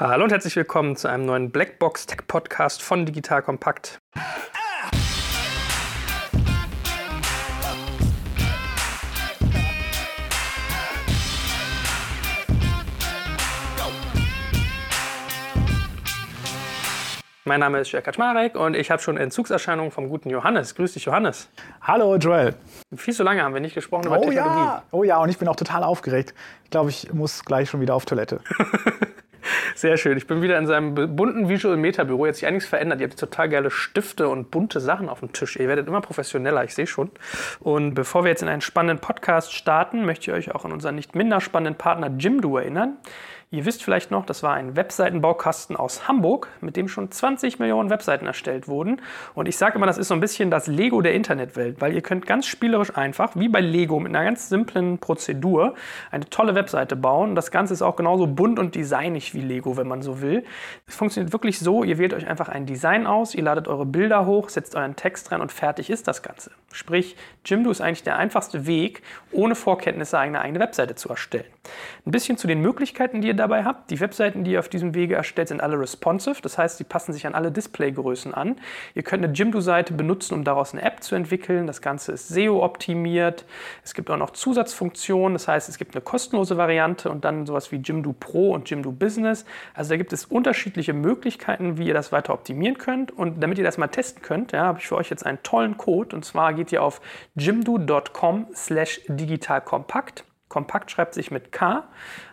Hallo und herzlich willkommen zu einem neuen Blackbox Tech Podcast von Digital Kompakt. Mein Name ist Jörg Kaczmarek und ich habe schon Entzugserscheinungen vom guten Johannes. Grüß dich, Johannes. Hallo, Joel. Viel zu lange haben wir nicht gesprochen über Oh Technologie. ja, oh ja, und ich bin auch total aufgeregt. Ich glaube, ich muss gleich schon wieder auf Toilette. Sehr schön. Ich bin wieder in seinem bunten Visual Meta Büro. Jetzt hat sich einiges verändert. Ihr habt total geile Stifte und bunte Sachen auf dem Tisch. Ihr werdet immer professioneller, ich sehe schon. Und bevor wir jetzt in einen spannenden Podcast starten, möchte ich euch auch an unseren nicht minder spannenden Partner Jimdo erinnern. Ihr wisst vielleicht noch, das war ein Webseitenbaukasten aus Hamburg, mit dem schon 20 Millionen Webseiten erstellt wurden. Und ich sage immer, das ist so ein bisschen das Lego der Internetwelt, weil ihr könnt ganz spielerisch einfach, wie bei Lego, mit einer ganz simplen Prozedur eine tolle Webseite bauen. Das Ganze ist auch genauso bunt und designig wie Lego, wenn man so will. Es funktioniert wirklich so, ihr wählt euch einfach ein Design aus, ihr ladet eure Bilder hoch, setzt euren Text rein und fertig ist das Ganze. Sprich, Jimdo ist eigentlich der einfachste Weg, ohne Vorkenntnisse eine eigene Webseite zu erstellen. Ein bisschen zu den Möglichkeiten, die ihr dabei habt. Die Webseiten, die ihr auf diesem Wege erstellt, sind alle responsive. Das heißt, sie passen sich an alle Displaygrößen an. Ihr könnt eine Jimdo-Seite benutzen, um daraus eine App zu entwickeln. Das Ganze ist SEO-optimiert. Es gibt auch noch Zusatzfunktionen. Das heißt, es gibt eine kostenlose Variante und dann sowas wie Jimdo Pro und Jimdo Business. Also da gibt es unterschiedliche Möglichkeiten, wie ihr das weiter optimieren könnt. Und damit ihr das mal testen könnt, ja, habe ich für euch jetzt einen tollen Code. Und zwar geht ihr auf jimdo.com slash digitalkompakt. Kompakt schreibt sich mit K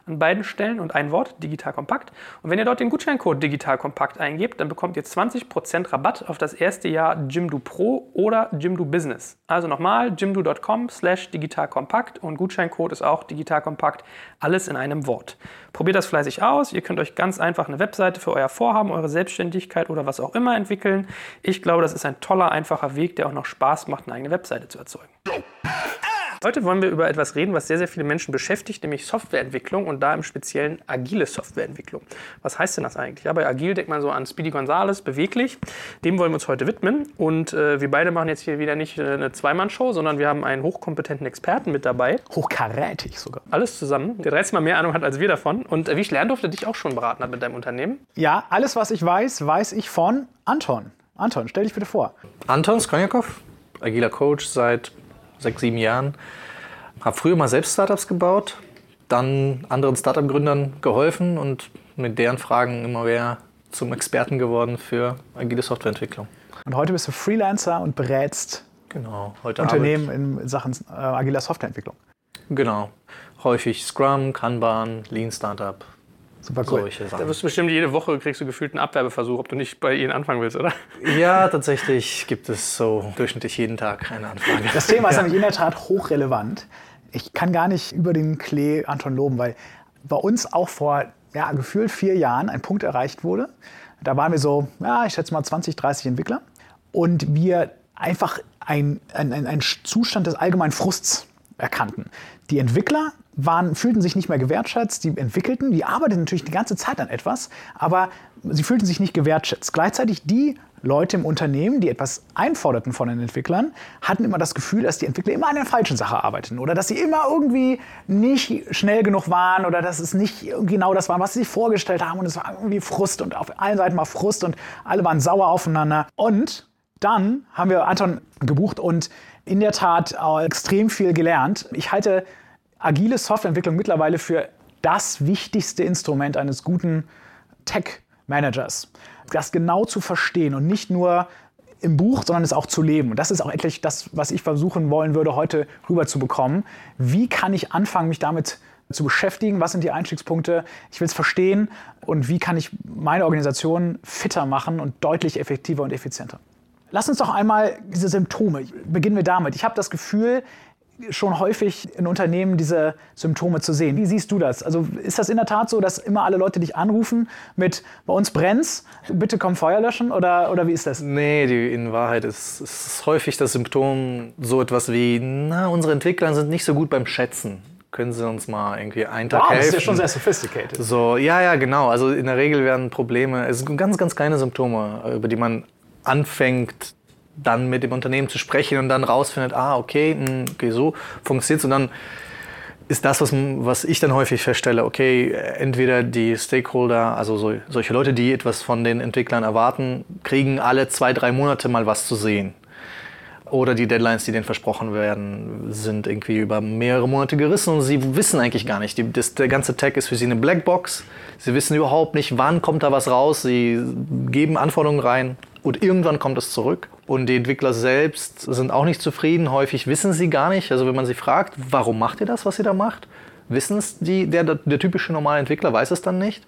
an beiden Stellen und ein Wort, Digital Kompakt. Und wenn ihr dort den Gutscheincode Digital Kompakt eingebt, dann bekommt ihr 20% Rabatt auf das erste Jahr Jimdo Pro oder Jimdo Business. Also nochmal, jimdo.com slash Digital Kompakt und Gutscheincode ist auch Digital Kompakt. Alles in einem Wort. Probiert das fleißig aus. Ihr könnt euch ganz einfach eine Webseite für euer Vorhaben, eure Selbstständigkeit oder was auch immer entwickeln. Ich glaube, das ist ein toller, einfacher Weg, der auch noch Spaß macht, eine eigene Webseite zu erzeugen. Heute wollen wir über etwas reden, was sehr, sehr viele Menschen beschäftigt, nämlich Softwareentwicklung und da im Speziellen agile Softwareentwicklung. Was heißt denn das eigentlich? Ja, bei agil denkt man so an Speedy Gonzales, beweglich. Dem wollen wir uns heute widmen. Und äh, wir beide machen jetzt hier wieder nicht äh, eine Zweimann-Show, sondern wir haben einen hochkompetenten Experten mit dabei. Hochkarätig sogar. Alles zusammen, der 30 Mal mehr Ahnung hat als wir davon. Und äh, wie ich lernen durfte, dich auch schon beraten hat mit deinem Unternehmen. Ja, alles, was ich weiß, weiß ich von Anton. Anton, stell dich bitte vor. Anton Skonjakov, agiler Coach seit sechs, sieben Jahren. Habe früher mal selbst Startups gebaut, dann anderen Startup-Gründern geholfen und mit deren Fragen immer mehr zum Experten geworden für agile Softwareentwicklung. Und heute bist du Freelancer und berätst Genau, heute Unternehmen in Sachen äh, agiler Softwareentwicklung. Genau. Häufig Scrum, Kanban, Lean Startup, Super cool. solche Da Sachen. wirst du bestimmt jede Woche kriegst du gefühlt einen Abwerbeversuch, ob du nicht bei ihnen anfangen willst, oder? Ja, tatsächlich gibt es so durchschnittlich jeden Tag eine Anfrage. Das Thema ist nämlich in der Tat hochrelevant. Ich kann gar nicht über den Klee Anton loben, weil bei uns auch vor ja, gefühlt vier Jahren ein Punkt erreicht wurde. Da waren wir so, ja, ich schätze mal 20, 30 Entwickler. Und wir einfach ein, ein, ein, ein Zustand des allgemeinen Frusts erkannten. Die Entwickler waren, fühlten sich nicht mehr gewertschätzt, die entwickelten, die arbeiteten natürlich die ganze Zeit an etwas, aber sie fühlten sich nicht gewertschätzt. Gleichzeitig die Leute im Unternehmen, die etwas einforderten von den Entwicklern, hatten immer das Gefühl, dass die Entwickler immer an der falschen Sache arbeiteten oder dass sie immer irgendwie nicht schnell genug waren oder dass es nicht genau das war, was sie sich vorgestellt haben und es war irgendwie Frust und auf allen Seiten war Frust und alle waren sauer aufeinander. Und dann haben wir Anton gebucht und in der Tat extrem viel gelernt. Ich halte agile Softwareentwicklung mittlerweile für das wichtigste Instrument eines guten Tech-Managers. Das genau zu verstehen und nicht nur im Buch, sondern es auch zu leben. Und das ist auch endlich das, was ich versuchen wollen würde, heute rüberzubekommen. Wie kann ich anfangen, mich damit zu beschäftigen? Was sind die Einstiegspunkte? Ich will es verstehen. Und wie kann ich meine Organisation fitter machen und deutlich effektiver und effizienter? Lass uns doch einmal diese Symptome, beginnen wir damit. Ich habe das Gefühl, schon häufig in Unternehmen diese Symptome zu sehen. Wie siehst du das? Also ist das in der Tat so, dass immer alle Leute dich anrufen mit bei uns brennt's, bitte komm Feuer löschen oder, oder wie ist das? Nee, die, in Wahrheit ist, ist häufig das Symptom so etwas wie, na, unsere Entwickler sind nicht so gut beim Schätzen. Können Sie uns mal irgendwie einen Tag Wow, das helfen? ist ja schon sehr sophisticated. So, ja, ja, genau. Also in der Regel werden Probleme, es sind ganz, ganz kleine Symptome, über die man anfängt, dann mit dem Unternehmen zu sprechen und dann rausfindet, ah, okay, mh, okay so funktioniert es. Und dann ist das, was, was ich dann häufig feststelle, okay, entweder die Stakeholder, also so, solche Leute, die etwas von den Entwicklern erwarten, kriegen alle zwei, drei Monate mal was zu sehen. Oder die Deadlines, die denen versprochen werden, sind irgendwie über mehrere Monate gerissen und sie wissen eigentlich gar nicht. Die, das, der ganze Tag ist für sie eine Blackbox. Sie wissen überhaupt nicht, wann kommt da was raus. Sie geben Anforderungen rein und irgendwann kommt es zurück. Und die Entwickler selbst sind auch nicht zufrieden. Häufig wissen sie gar nicht. Also wenn man sie fragt, warum macht ihr das, was ihr da macht? Wissen es die, der, der typische normale Entwickler weiß es dann nicht.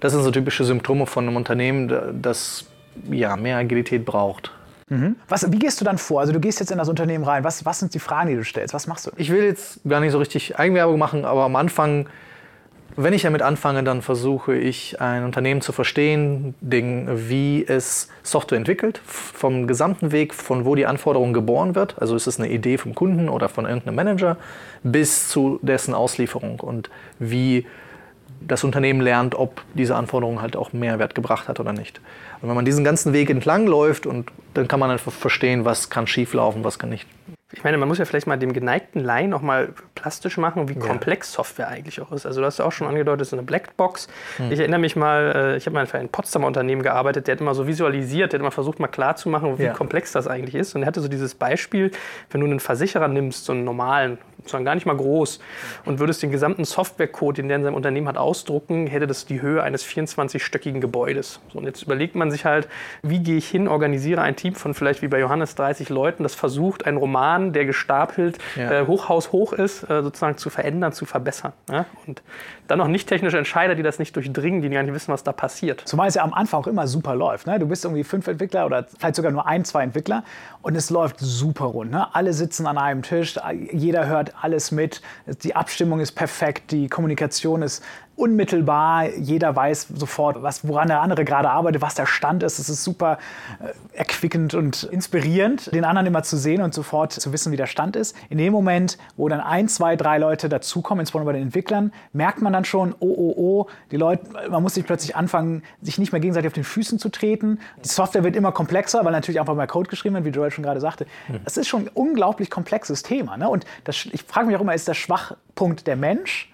Das sind so typische Symptome von einem Unternehmen, das ja, mehr Agilität braucht. Mhm. Was, wie gehst du dann vor? Also du gehst jetzt in das Unternehmen rein. Was, was sind die Fragen, die du stellst? Was machst du? Ich will jetzt gar nicht so richtig Eigenwerbung machen, aber am Anfang, wenn ich damit anfange, dann versuche ich ein Unternehmen zu verstehen, wie es Software entwickelt, vom gesamten Weg, von wo die Anforderung geboren wird. Also ist es eine Idee vom Kunden oder von irgendeinem Manager bis zu dessen Auslieferung und wie das Unternehmen lernt, ob diese Anforderung halt auch Mehrwert gebracht hat oder nicht. Und wenn man diesen ganzen Weg entlang läuft, und dann kann man einfach verstehen, was kann schieflaufen, was kann nicht. Ich meine, man muss ja vielleicht mal dem geneigten Laien noch mal plastisch machen, wie ja. komplex Software eigentlich auch ist. Also du hast ja auch schon angedeutet, es ist eine Blackbox. Hm. Ich erinnere mich mal, äh, ich habe mal für ein Potsdamer Unternehmen gearbeitet, der hat immer so visualisiert, der hat immer versucht, mal klarzumachen, wie ja. komplex das eigentlich ist. Und er hatte so dieses Beispiel, wenn du einen Versicherer nimmst, so einen normalen, sondern gar nicht mal groß, und würdest den gesamten Softwarecode, den der in seinem Unternehmen hat, ausdrucken, hätte das die Höhe eines 24-stöckigen Gebäudes. So, und jetzt überlegt man sich halt, wie gehe ich hin, organisiere ein Team von vielleicht wie bei Johannes 30 Leuten, das versucht, einen Roman, der gestapelt ja. äh, Hochhaus hoch ist, äh, sozusagen zu verändern, zu verbessern. Ja? Und dann noch nicht technische Entscheider, die das nicht durchdringen, die gar nicht wissen, was da passiert. Zumal es ja am Anfang auch immer super läuft. Ne? Du bist irgendwie fünf Entwickler oder vielleicht sogar nur ein, zwei Entwickler und es läuft super rund. Ne? Alle sitzen an einem Tisch, jeder hört alles mit, die Abstimmung ist perfekt, die Kommunikation ist unmittelbar, jeder weiß sofort, was, woran der andere gerade arbeitet, was der Stand ist. Es ist super äh, erquickend und inspirierend, den anderen immer zu sehen und sofort zu wissen, wie der Stand ist. In dem Moment, wo dann ein, zwei, drei Leute dazukommen, insbesondere bei den Entwicklern, merkt man dann schon, oh, oh, oh, die Leute, man muss sich plötzlich anfangen, sich nicht mehr gegenseitig auf den Füßen zu treten. Die Software wird immer komplexer, weil natürlich einfach mehr Code geschrieben wird, wie Joel schon gerade sagte. Das ist schon ein unglaublich komplexes Thema. Ne? Und das, ich frage mich auch immer, ist der Schwachpunkt der Mensch?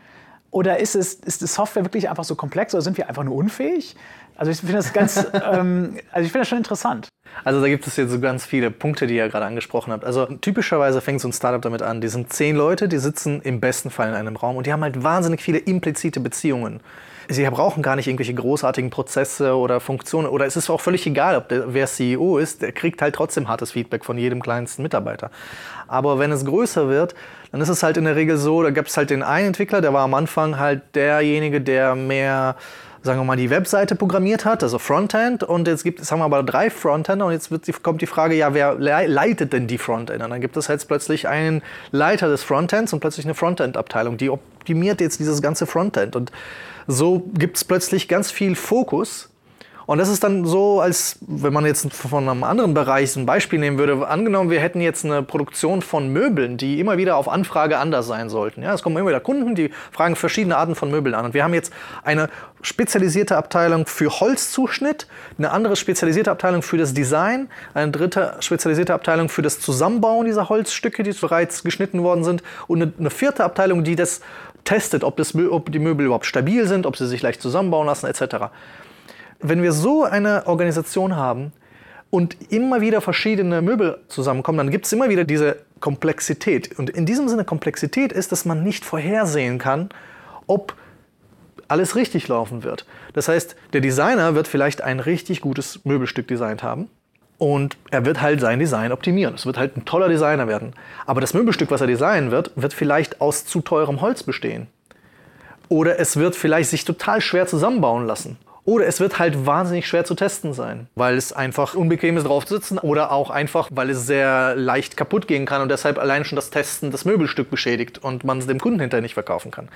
Oder ist, es, ist die Software wirklich einfach so komplex oder sind wir einfach nur unfähig? Also ich finde das ganz, ähm, also ich finde das schon interessant. Also da gibt es jetzt so ganz viele Punkte, die ihr gerade angesprochen habt. Also typischerweise fängt so ein Startup damit an. Die sind zehn Leute, die sitzen im besten Fall in einem Raum und die haben halt wahnsinnig viele implizite Beziehungen. Sie brauchen gar nicht irgendwelche großartigen Prozesse oder Funktionen. Oder es ist auch völlig egal, ob der, wer CEO ist, der kriegt halt trotzdem hartes Feedback von jedem kleinsten Mitarbeiter. Aber wenn es größer wird, dann ist es halt in der Regel so, da gibt es halt den einen Entwickler, der war am Anfang halt derjenige, der mehr sagen wir mal, die Webseite programmiert hat, also Frontend. Und jetzt gibt es, haben wir aber drei Frontender und jetzt wird, kommt die Frage, ja, wer leitet denn die Frontender? Und dann gibt es jetzt plötzlich einen Leiter des Frontends und plötzlich eine Frontend-Abteilung, die optimiert jetzt dieses ganze Frontend. Und so gibt es plötzlich ganz viel Fokus und das ist dann so, als wenn man jetzt von einem anderen Bereich ein Beispiel nehmen würde. Angenommen, wir hätten jetzt eine Produktion von Möbeln, die immer wieder auf Anfrage anders sein sollten. Ja, es kommen immer wieder Kunden, die fragen verschiedene Arten von Möbeln an. Und wir haben jetzt eine spezialisierte Abteilung für Holzzuschnitt, eine andere spezialisierte Abteilung für das Design, eine dritte spezialisierte Abteilung für das Zusammenbauen dieser Holzstücke, die bereits geschnitten worden sind und eine, eine vierte Abteilung, die das testet, ob, das, ob die Möbel überhaupt stabil sind, ob sie sich leicht zusammenbauen lassen etc. Wenn wir so eine Organisation haben und immer wieder verschiedene Möbel zusammenkommen, dann gibt es immer wieder diese Komplexität. Und in diesem Sinne Komplexität ist, dass man nicht vorhersehen kann, ob alles richtig laufen wird. Das heißt, der Designer wird vielleicht ein richtig gutes Möbelstück designt haben und er wird halt sein Design optimieren. Es wird halt ein toller Designer werden. Aber das Möbelstück, was er designen wird, wird vielleicht aus zu teurem Holz bestehen. Oder es wird vielleicht sich total schwer zusammenbauen lassen. Oder es wird halt wahnsinnig schwer zu testen sein, weil es einfach unbequem ist, drauf zu sitzen oder auch einfach, weil es sehr leicht kaputt gehen kann und deshalb allein schon das Testen das Möbelstück beschädigt und man es dem Kunden hinterher nicht verkaufen kann.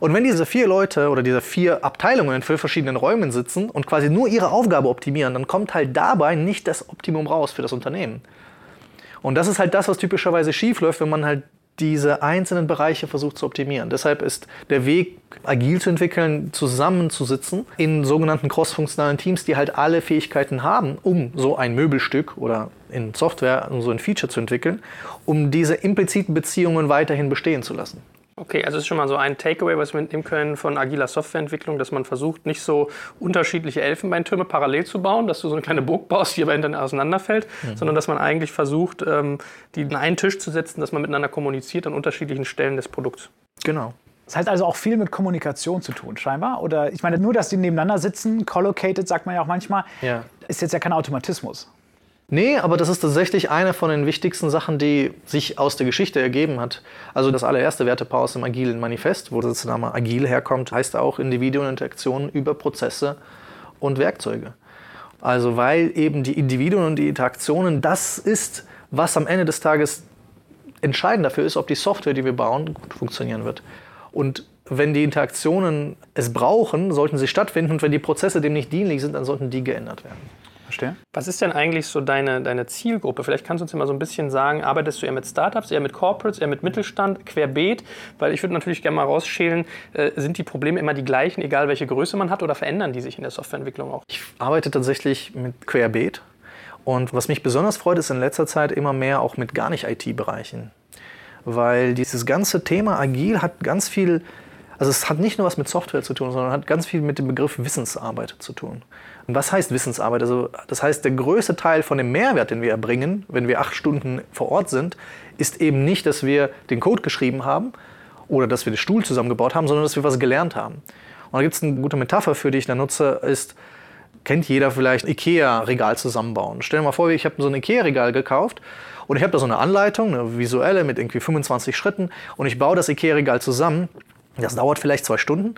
Und wenn diese vier Leute oder diese vier Abteilungen in vier verschiedenen Räumen sitzen und quasi nur ihre Aufgabe optimieren, dann kommt halt dabei nicht das Optimum raus für das Unternehmen. Und das ist halt das, was typischerweise schief läuft, wenn man halt diese einzelnen Bereiche versucht zu optimieren. Deshalb ist der Weg, agil zu entwickeln, zusammenzusitzen in sogenannten crossfunktionalen Teams, die halt alle Fähigkeiten haben, um so ein Möbelstück oder in Software so ein Feature zu entwickeln, um diese impliziten Beziehungen weiterhin bestehen zu lassen. Okay, also ist schon mal so ein Takeaway, was wir mitnehmen können von agiler Softwareentwicklung, dass man versucht, nicht so unterschiedliche Elfenbeintürme parallel zu bauen, dass du so eine kleine Burg baust, die aber hinterher auseinanderfällt, mhm. sondern dass man eigentlich versucht, ähm, die an einen Tisch zu setzen, dass man miteinander kommuniziert an unterschiedlichen Stellen des Produkts. Genau. Das hat also auch viel mit Kommunikation zu tun, scheinbar. Oder ich meine, nur, dass die nebeneinander sitzen, collocated, sagt man ja auch manchmal, ja. ist jetzt ja kein Automatismus. Nee, aber das ist tatsächlich eine von den wichtigsten Sachen, die sich aus der Geschichte ergeben hat. Also das allererste Wertepaar aus dem Agilen Manifest, wo das Name Agil herkommt, heißt auch Individuen-Interaktionen über Prozesse und Werkzeuge. Also weil eben die Individuen und die Interaktionen das ist, was am Ende des Tages entscheidend dafür ist, ob die Software, die wir bauen, gut funktionieren wird. Und wenn die Interaktionen es brauchen, sollten sie stattfinden und wenn die Prozesse dem nicht dienlich sind, dann sollten die geändert werden. Verstehe. Was ist denn eigentlich so deine, deine Zielgruppe? Vielleicht kannst du uns immer so ein bisschen sagen, arbeitest du eher mit Startups, eher mit Corporates, eher mit Mittelstand, querbeet? Weil ich würde natürlich gerne mal rausschälen, äh, sind die Probleme immer die gleichen, egal welche Größe man hat, oder verändern die sich in der Softwareentwicklung auch? Ich arbeite tatsächlich mit querbeet. Und was mich besonders freut, ist in letzter Zeit immer mehr auch mit gar nicht IT-Bereichen. Weil dieses ganze Thema agil hat ganz viel also es hat nicht nur was mit Software zu tun, sondern hat ganz viel mit dem Begriff Wissensarbeit zu tun. Und was heißt Wissensarbeit? Also das heißt, der größte Teil von dem Mehrwert, den wir erbringen, wenn wir acht Stunden vor Ort sind, ist eben nicht, dass wir den Code geschrieben haben oder dass wir den Stuhl zusammengebaut haben, sondern dass wir was gelernt haben. Und da gibt es eine gute Metapher, für die ich da nutze, ist, kennt jeder vielleicht Ikea-Regal zusammenbauen. Stell dir mal vor, ich habe so ein Ikea-Regal gekauft und ich habe da so eine Anleitung, eine visuelle mit irgendwie 25 Schritten und ich baue das Ikea-Regal zusammen. Das dauert vielleicht zwei Stunden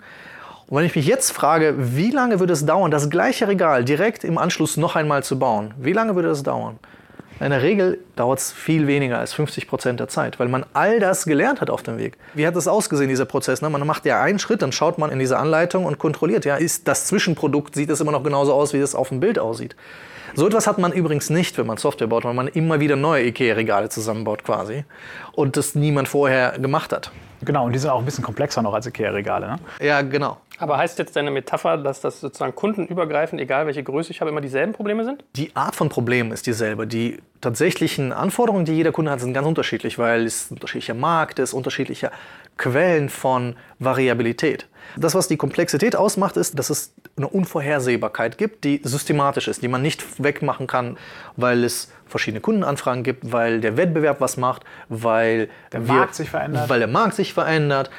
und wenn ich mich jetzt frage, wie lange würde es dauern, das gleiche Regal direkt im Anschluss noch einmal zu bauen, wie lange würde das dauern? In der Regel dauert es viel weniger als 50 Prozent der Zeit, weil man all das gelernt hat auf dem Weg. Wie hat das ausgesehen, dieser Prozess? Ne? Man macht ja einen Schritt, dann schaut man in diese Anleitung und kontrolliert, ja, ist das Zwischenprodukt, sieht es immer noch genauso aus, wie es auf dem Bild aussieht. So etwas hat man übrigens nicht, wenn man Software baut, weil man immer wieder neue IKEA-Regale zusammenbaut quasi und das niemand vorher gemacht hat. Genau, und die sind auch ein bisschen komplexer noch als IKEA-Regale. Ne? Ja, genau. Aber heißt jetzt deine Metapher, dass das sozusagen kundenübergreifend, egal welche Größe ich habe, immer dieselben Probleme sind? Die Art von Problemen ist dieselbe. Die tatsächlichen Anforderungen, die jeder Kunde hat, sind ganz unterschiedlich, weil es unterschiedlicher Markt ist, unterschiedliche Quellen von Variabilität. Das, was die Komplexität ausmacht, ist, dass es eine Unvorhersehbarkeit gibt, die systematisch ist, die man nicht wegmachen kann, weil es verschiedene Kundenanfragen gibt, weil der Wettbewerb was macht, weil der wir, Markt sich verändert. Weil der Markt sich verändert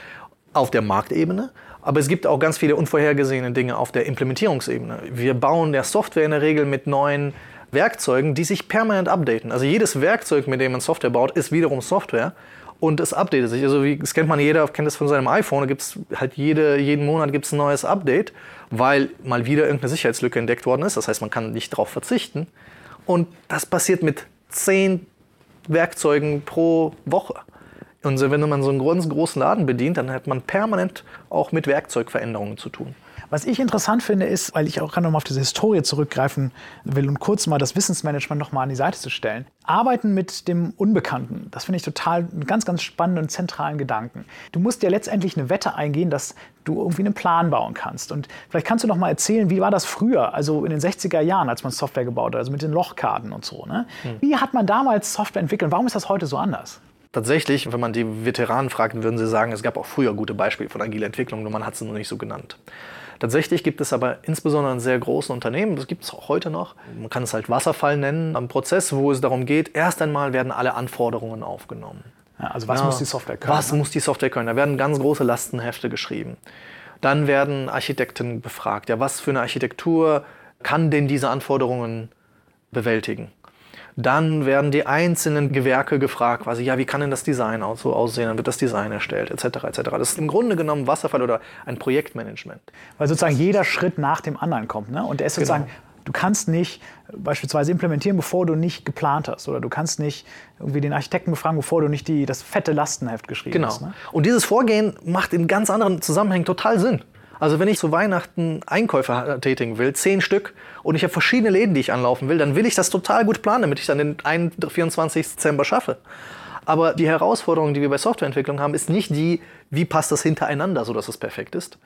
auf der Marktebene. Aber es gibt auch ganz viele unvorhergesehene Dinge auf der Implementierungsebene. Wir bauen der Software in der Regel mit neuen Werkzeugen, die sich permanent updaten. Also jedes Werkzeug, mit dem man Software baut, ist wiederum Software und es updatet sich. Also wie, das kennt man jeder, kennt das von seinem iPhone, da gibt es halt jede, jeden Monat gibt's ein neues Update, weil mal wieder irgendeine Sicherheitslücke entdeckt worden ist. Das heißt, man kann nicht darauf verzichten. Und das passiert mit zehn Werkzeugen pro Woche. Und wenn man so einen ganz großen Laden bedient, dann hat man permanent auch mit Werkzeugveränderungen zu tun. Was ich interessant finde, ist, weil ich auch gerade noch mal auf diese Historie zurückgreifen will und kurz mal das Wissensmanagement noch mal an die Seite zu stellen. Arbeiten mit dem Unbekannten, das finde ich total einen ganz, ganz spannenden, zentralen Gedanken. Du musst ja letztendlich eine Wette eingehen, dass du irgendwie einen Plan bauen kannst. Und vielleicht kannst du noch mal erzählen, wie war das früher, also in den 60er Jahren, als man Software gebaut hat, also mit den Lochkarten und so. Ne? Hm. Wie hat man damals Software entwickelt? Warum ist das heute so anders? Tatsächlich, wenn man die Veteranen fragt, würden sie sagen, es gab auch früher gute Beispiele von agiler Entwicklung, nur man hat sie noch nicht so genannt. Tatsächlich gibt es aber insbesondere in sehr großen Unternehmen, das gibt es auch heute noch, man kann es halt Wasserfall nennen, am Prozess, wo es darum geht, erst einmal werden alle Anforderungen aufgenommen. Ja, also was ja, muss die Software können? Was ne? muss die Software können? Da werden ganz große Lastenhefte geschrieben. Dann werden Architekten befragt. Ja, was für eine Architektur kann denn diese Anforderungen bewältigen? Dann werden die einzelnen Gewerke gefragt, quasi, ja, wie kann denn das Design so aussehen? Dann wird das Design erstellt, etc. etc. Das ist im Grunde genommen Wasserfall oder ein Projektmanagement. Weil sozusagen jeder Schritt nach dem anderen kommt. Ne? Und der ist sozusagen, genau. du kannst nicht beispielsweise implementieren, bevor du nicht geplant hast. Oder du kannst nicht irgendwie den Architekten befragen, bevor du nicht die, das fette Lastenheft geschrieben genau. hast. Genau. Ne? Und dieses Vorgehen macht in ganz anderen Zusammenhängen total Sinn. Also wenn ich zu Weihnachten Einkäufe tätigen will, zehn Stück, und ich habe verschiedene Läden, die ich anlaufen will, dann will ich das total gut planen, damit ich dann den 24. Dezember schaffe. Aber die Herausforderung, die wir bei Softwareentwicklung haben, ist nicht die, wie passt das hintereinander, sodass es perfekt ist,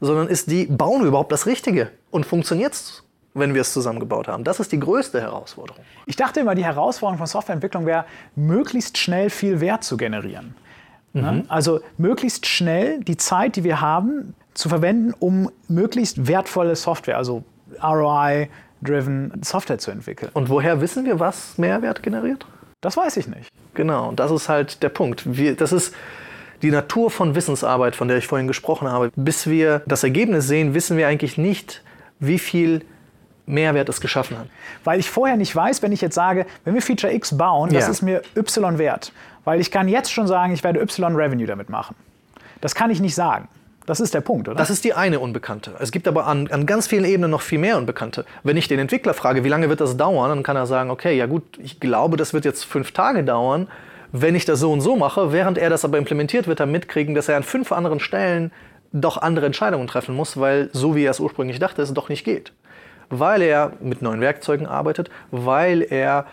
sondern ist die, bauen wir überhaupt das Richtige und funktioniert es, wenn wir es zusammengebaut haben. Das ist die größte Herausforderung. Ich dachte immer, die Herausforderung von Softwareentwicklung wäre, möglichst schnell viel Wert zu generieren. Ne? Also möglichst schnell die Zeit, die wir haben, zu verwenden, um möglichst wertvolle Software, also ROI-driven Software zu entwickeln. Und woher wissen wir, was Mehrwert generiert? Das weiß ich nicht. Genau, das ist halt der Punkt. Wir, das ist die Natur von Wissensarbeit, von der ich vorhin gesprochen habe. Bis wir das Ergebnis sehen, wissen wir eigentlich nicht, wie viel Mehrwert es geschaffen hat. Weil ich vorher nicht weiß, wenn ich jetzt sage, wenn wir Feature X bauen, das Ja. ist mir Y wert. Weil ich kann jetzt schon sagen, ich werde Y Revenue damit machen. Das kann ich nicht sagen. Das ist der Punkt, oder? Das ist die eine Unbekannte. Es gibt aber an, an ganz vielen Ebenen noch viel mehr Unbekannte. Wenn ich den Entwickler frage, wie lange wird das dauern, dann kann er sagen, okay, ja gut, ich glaube, das wird jetzt fünf Tage dauern. Wenn ich das so und so mache, während er das aber implementiert, wird er mitkriegen, dass er an fünf anderen Stellen doch andere Entscheidungen treffen muss, weil so wie er es ursprünglich dachte, es doch nicht geht. Weil er mit neuen Werkzeugen arbeitet, weil er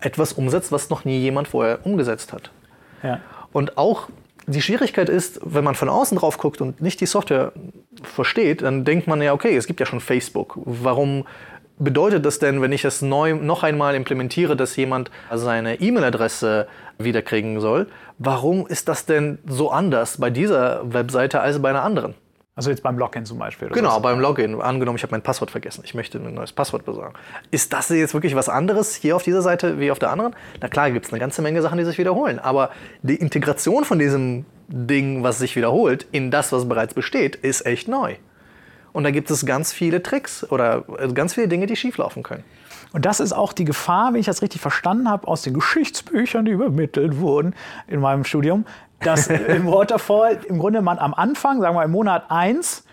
etwas umsetzt, was noch nie jemand vorher umgesetzt hat. ja. Und auch die Schwierigkeit ist, wenn man von außen drauf guckt und nicht die Software versteht, dann denkt man ja, okay, es gibt ja schon Facebook. Warum bedeutet das denn, wenn ich es neu noch einmal implementiere, dass jemand seine E-Mail-Adresse wiederkriegen soll? Warum ist das denn so anders bei dieser Webseite als bei einer anderen? Also jetzt beim Login zum Beispiel. oder Genau, was? beim Login. Angenommen, ich habe mein Passwort vergessen. Ich möchte ein neues Passwort besorgen. Ist das jetzt wirklich was anderes hier auf dieser Seite wie auf der anderen? Na klar, gibt es eine ganze Menge Sachen, die sich wiederholen. Aber die Integration von diesem Ding, was sich wiederholt, in das, was bereits besteht, ist echt neu. Und da gibt es ganz viele Tricks oder äh, ganz viele Dinge, die schieflaufen können. Und das ist auch die Gefahr, wenn ich das richtig verstanden habe, aus den Geschichtsbüchern, die übermittelt wurden in meinem Studium, dass im Waterfall im Grunde man am Anfang, sagen wir im Monat 1,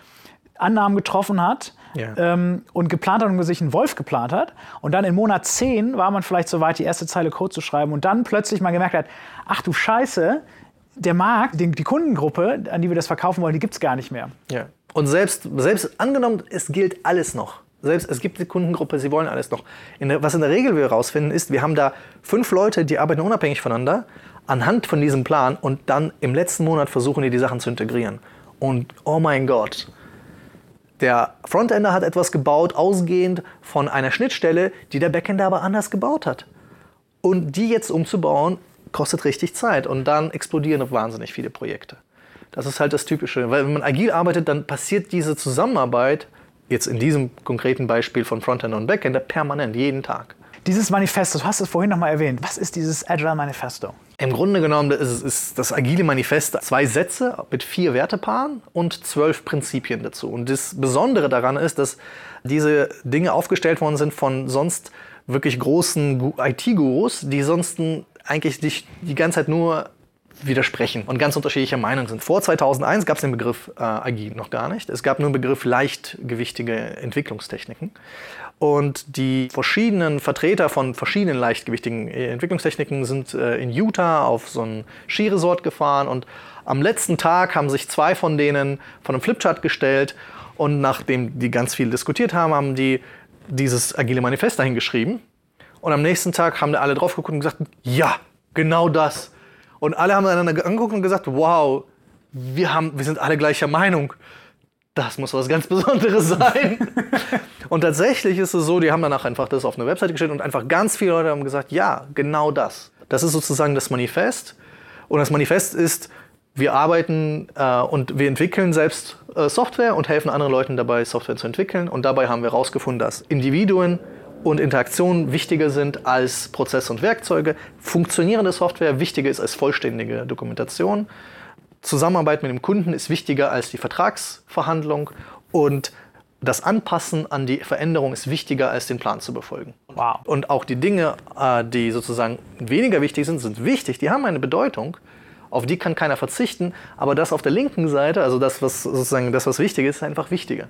Annahmen getroffen hat Ja. ähm, und geplant hat und sich einen Wolf geplant hat. Und dann in Monat 10 war man vielleicht so weit, die erste Zeile Code zu schreiben und dann plötzlich mal gemerkt hat, ach du Scheiße, der Markt, die, die Kundengruppe, an die wir das verkaufen wollen, die gibt es gar nicht mehr. Ja. Und selbst, selbst angenommen, es gilt alles noch. Selbst es gibt die Kundengruppe, sie wollen alles noch. In der, was in der Regel wir herausfinden, ist, wir haben da fünf Leute, die arbeiten unabhängig voneinander, anhand von diesem Plan und dann im letzten Monat versuchen die die Sachen zu integrieren. Und oh mein Gott, der Frontender hat etwas gebaut, ausgehend von einer Schnittstelle, die der Backender aber anders gebaut hat. Und die jetzt umzubauen, kostet richtig Zeit. Und dann explodieren wahnsinnig viele Projekte. Das ist halt das Typische. Weil wenn man agil arbeitet, dann passiert diese Zusammenarbeit, jetzt in diesem konkreten Beispiel von Frontender und Backender, permanent, jeden Tag. Dieses Manifesto, du hast es vorhin noch mal erwähnt. Was ist dieses Agile Manifesto? Im Grunde genommen ist, ist das agile Manifest zwei Sätze mit vier Wertepaaren und zwölf Prinzipien dazu. Und das Besondere daran ist, dass diese Dinge aufgestellt worden sind von sonst wirklich großen Gu- IT-Gurus, die sonst eigentlich dich die ganze Zeit nur widersprechen und ganz unterschiedlicher Meinung sind. Vor 2001 gab es den Begriff äh, agil noch gar nicht. Es gab nur den Begriff leichtgewichtige Entwicklungstechniken. Und die verschiedenen Vertreter von verschiedenen leichtgewichtigen äh, Entwicklungstechniken sind äh, in Utah auf so ein Skiresort gefahren und am letzten Tag haben sich zwei von denen von einem Flipchart gestellt und nachdem die ganz viel diskutiert haben, haben die dieses agile Manifest dahin geschrieben. Und am nächsten Tag haben da alle drauf geguckt und gesagt, ja, genau das. Und alle haben einander angeguckt und gesagt, wow, wir, haben, wir sind alle gleicher Meinung. Das muss was ganz Besonderes sein. und tatsächlich ist es so, die haben danach einfach das auf eine Webseite gestellt und einfach ganz viele Leute haben gesagt, ja, genau das. Das ist sozusagen das Manifest. Und das Manifest ist, wir arbeiten äh, und wir entwickeln selbst äh, Software und helfen anderen Leuten dabei, Software zu entwickeln. Und dabei haben wir herausgefunden, dass Individuen und Interaktionen wichtiger sind als Prozesse und Werkzeuge. Funktionierende Software wichtiger ist als vollständige Dokumentation. Zusammenarbeit mit dem Kunden ist wichtiger als die Vertragsverhandlung. Und das Anpassen an die Veränderung ist wichtiger als den Plan zu befolgen. Wow. Und auch die Dinge, äh, die sozusagen weniger wichtig sind, sind wichtig. Die haben eine Bedeutung. Auf die kann keiner verzichten. Aber das auf der linken Seite, also das, was sozusagen das, was wichtig ist, ist einfach wichtiger.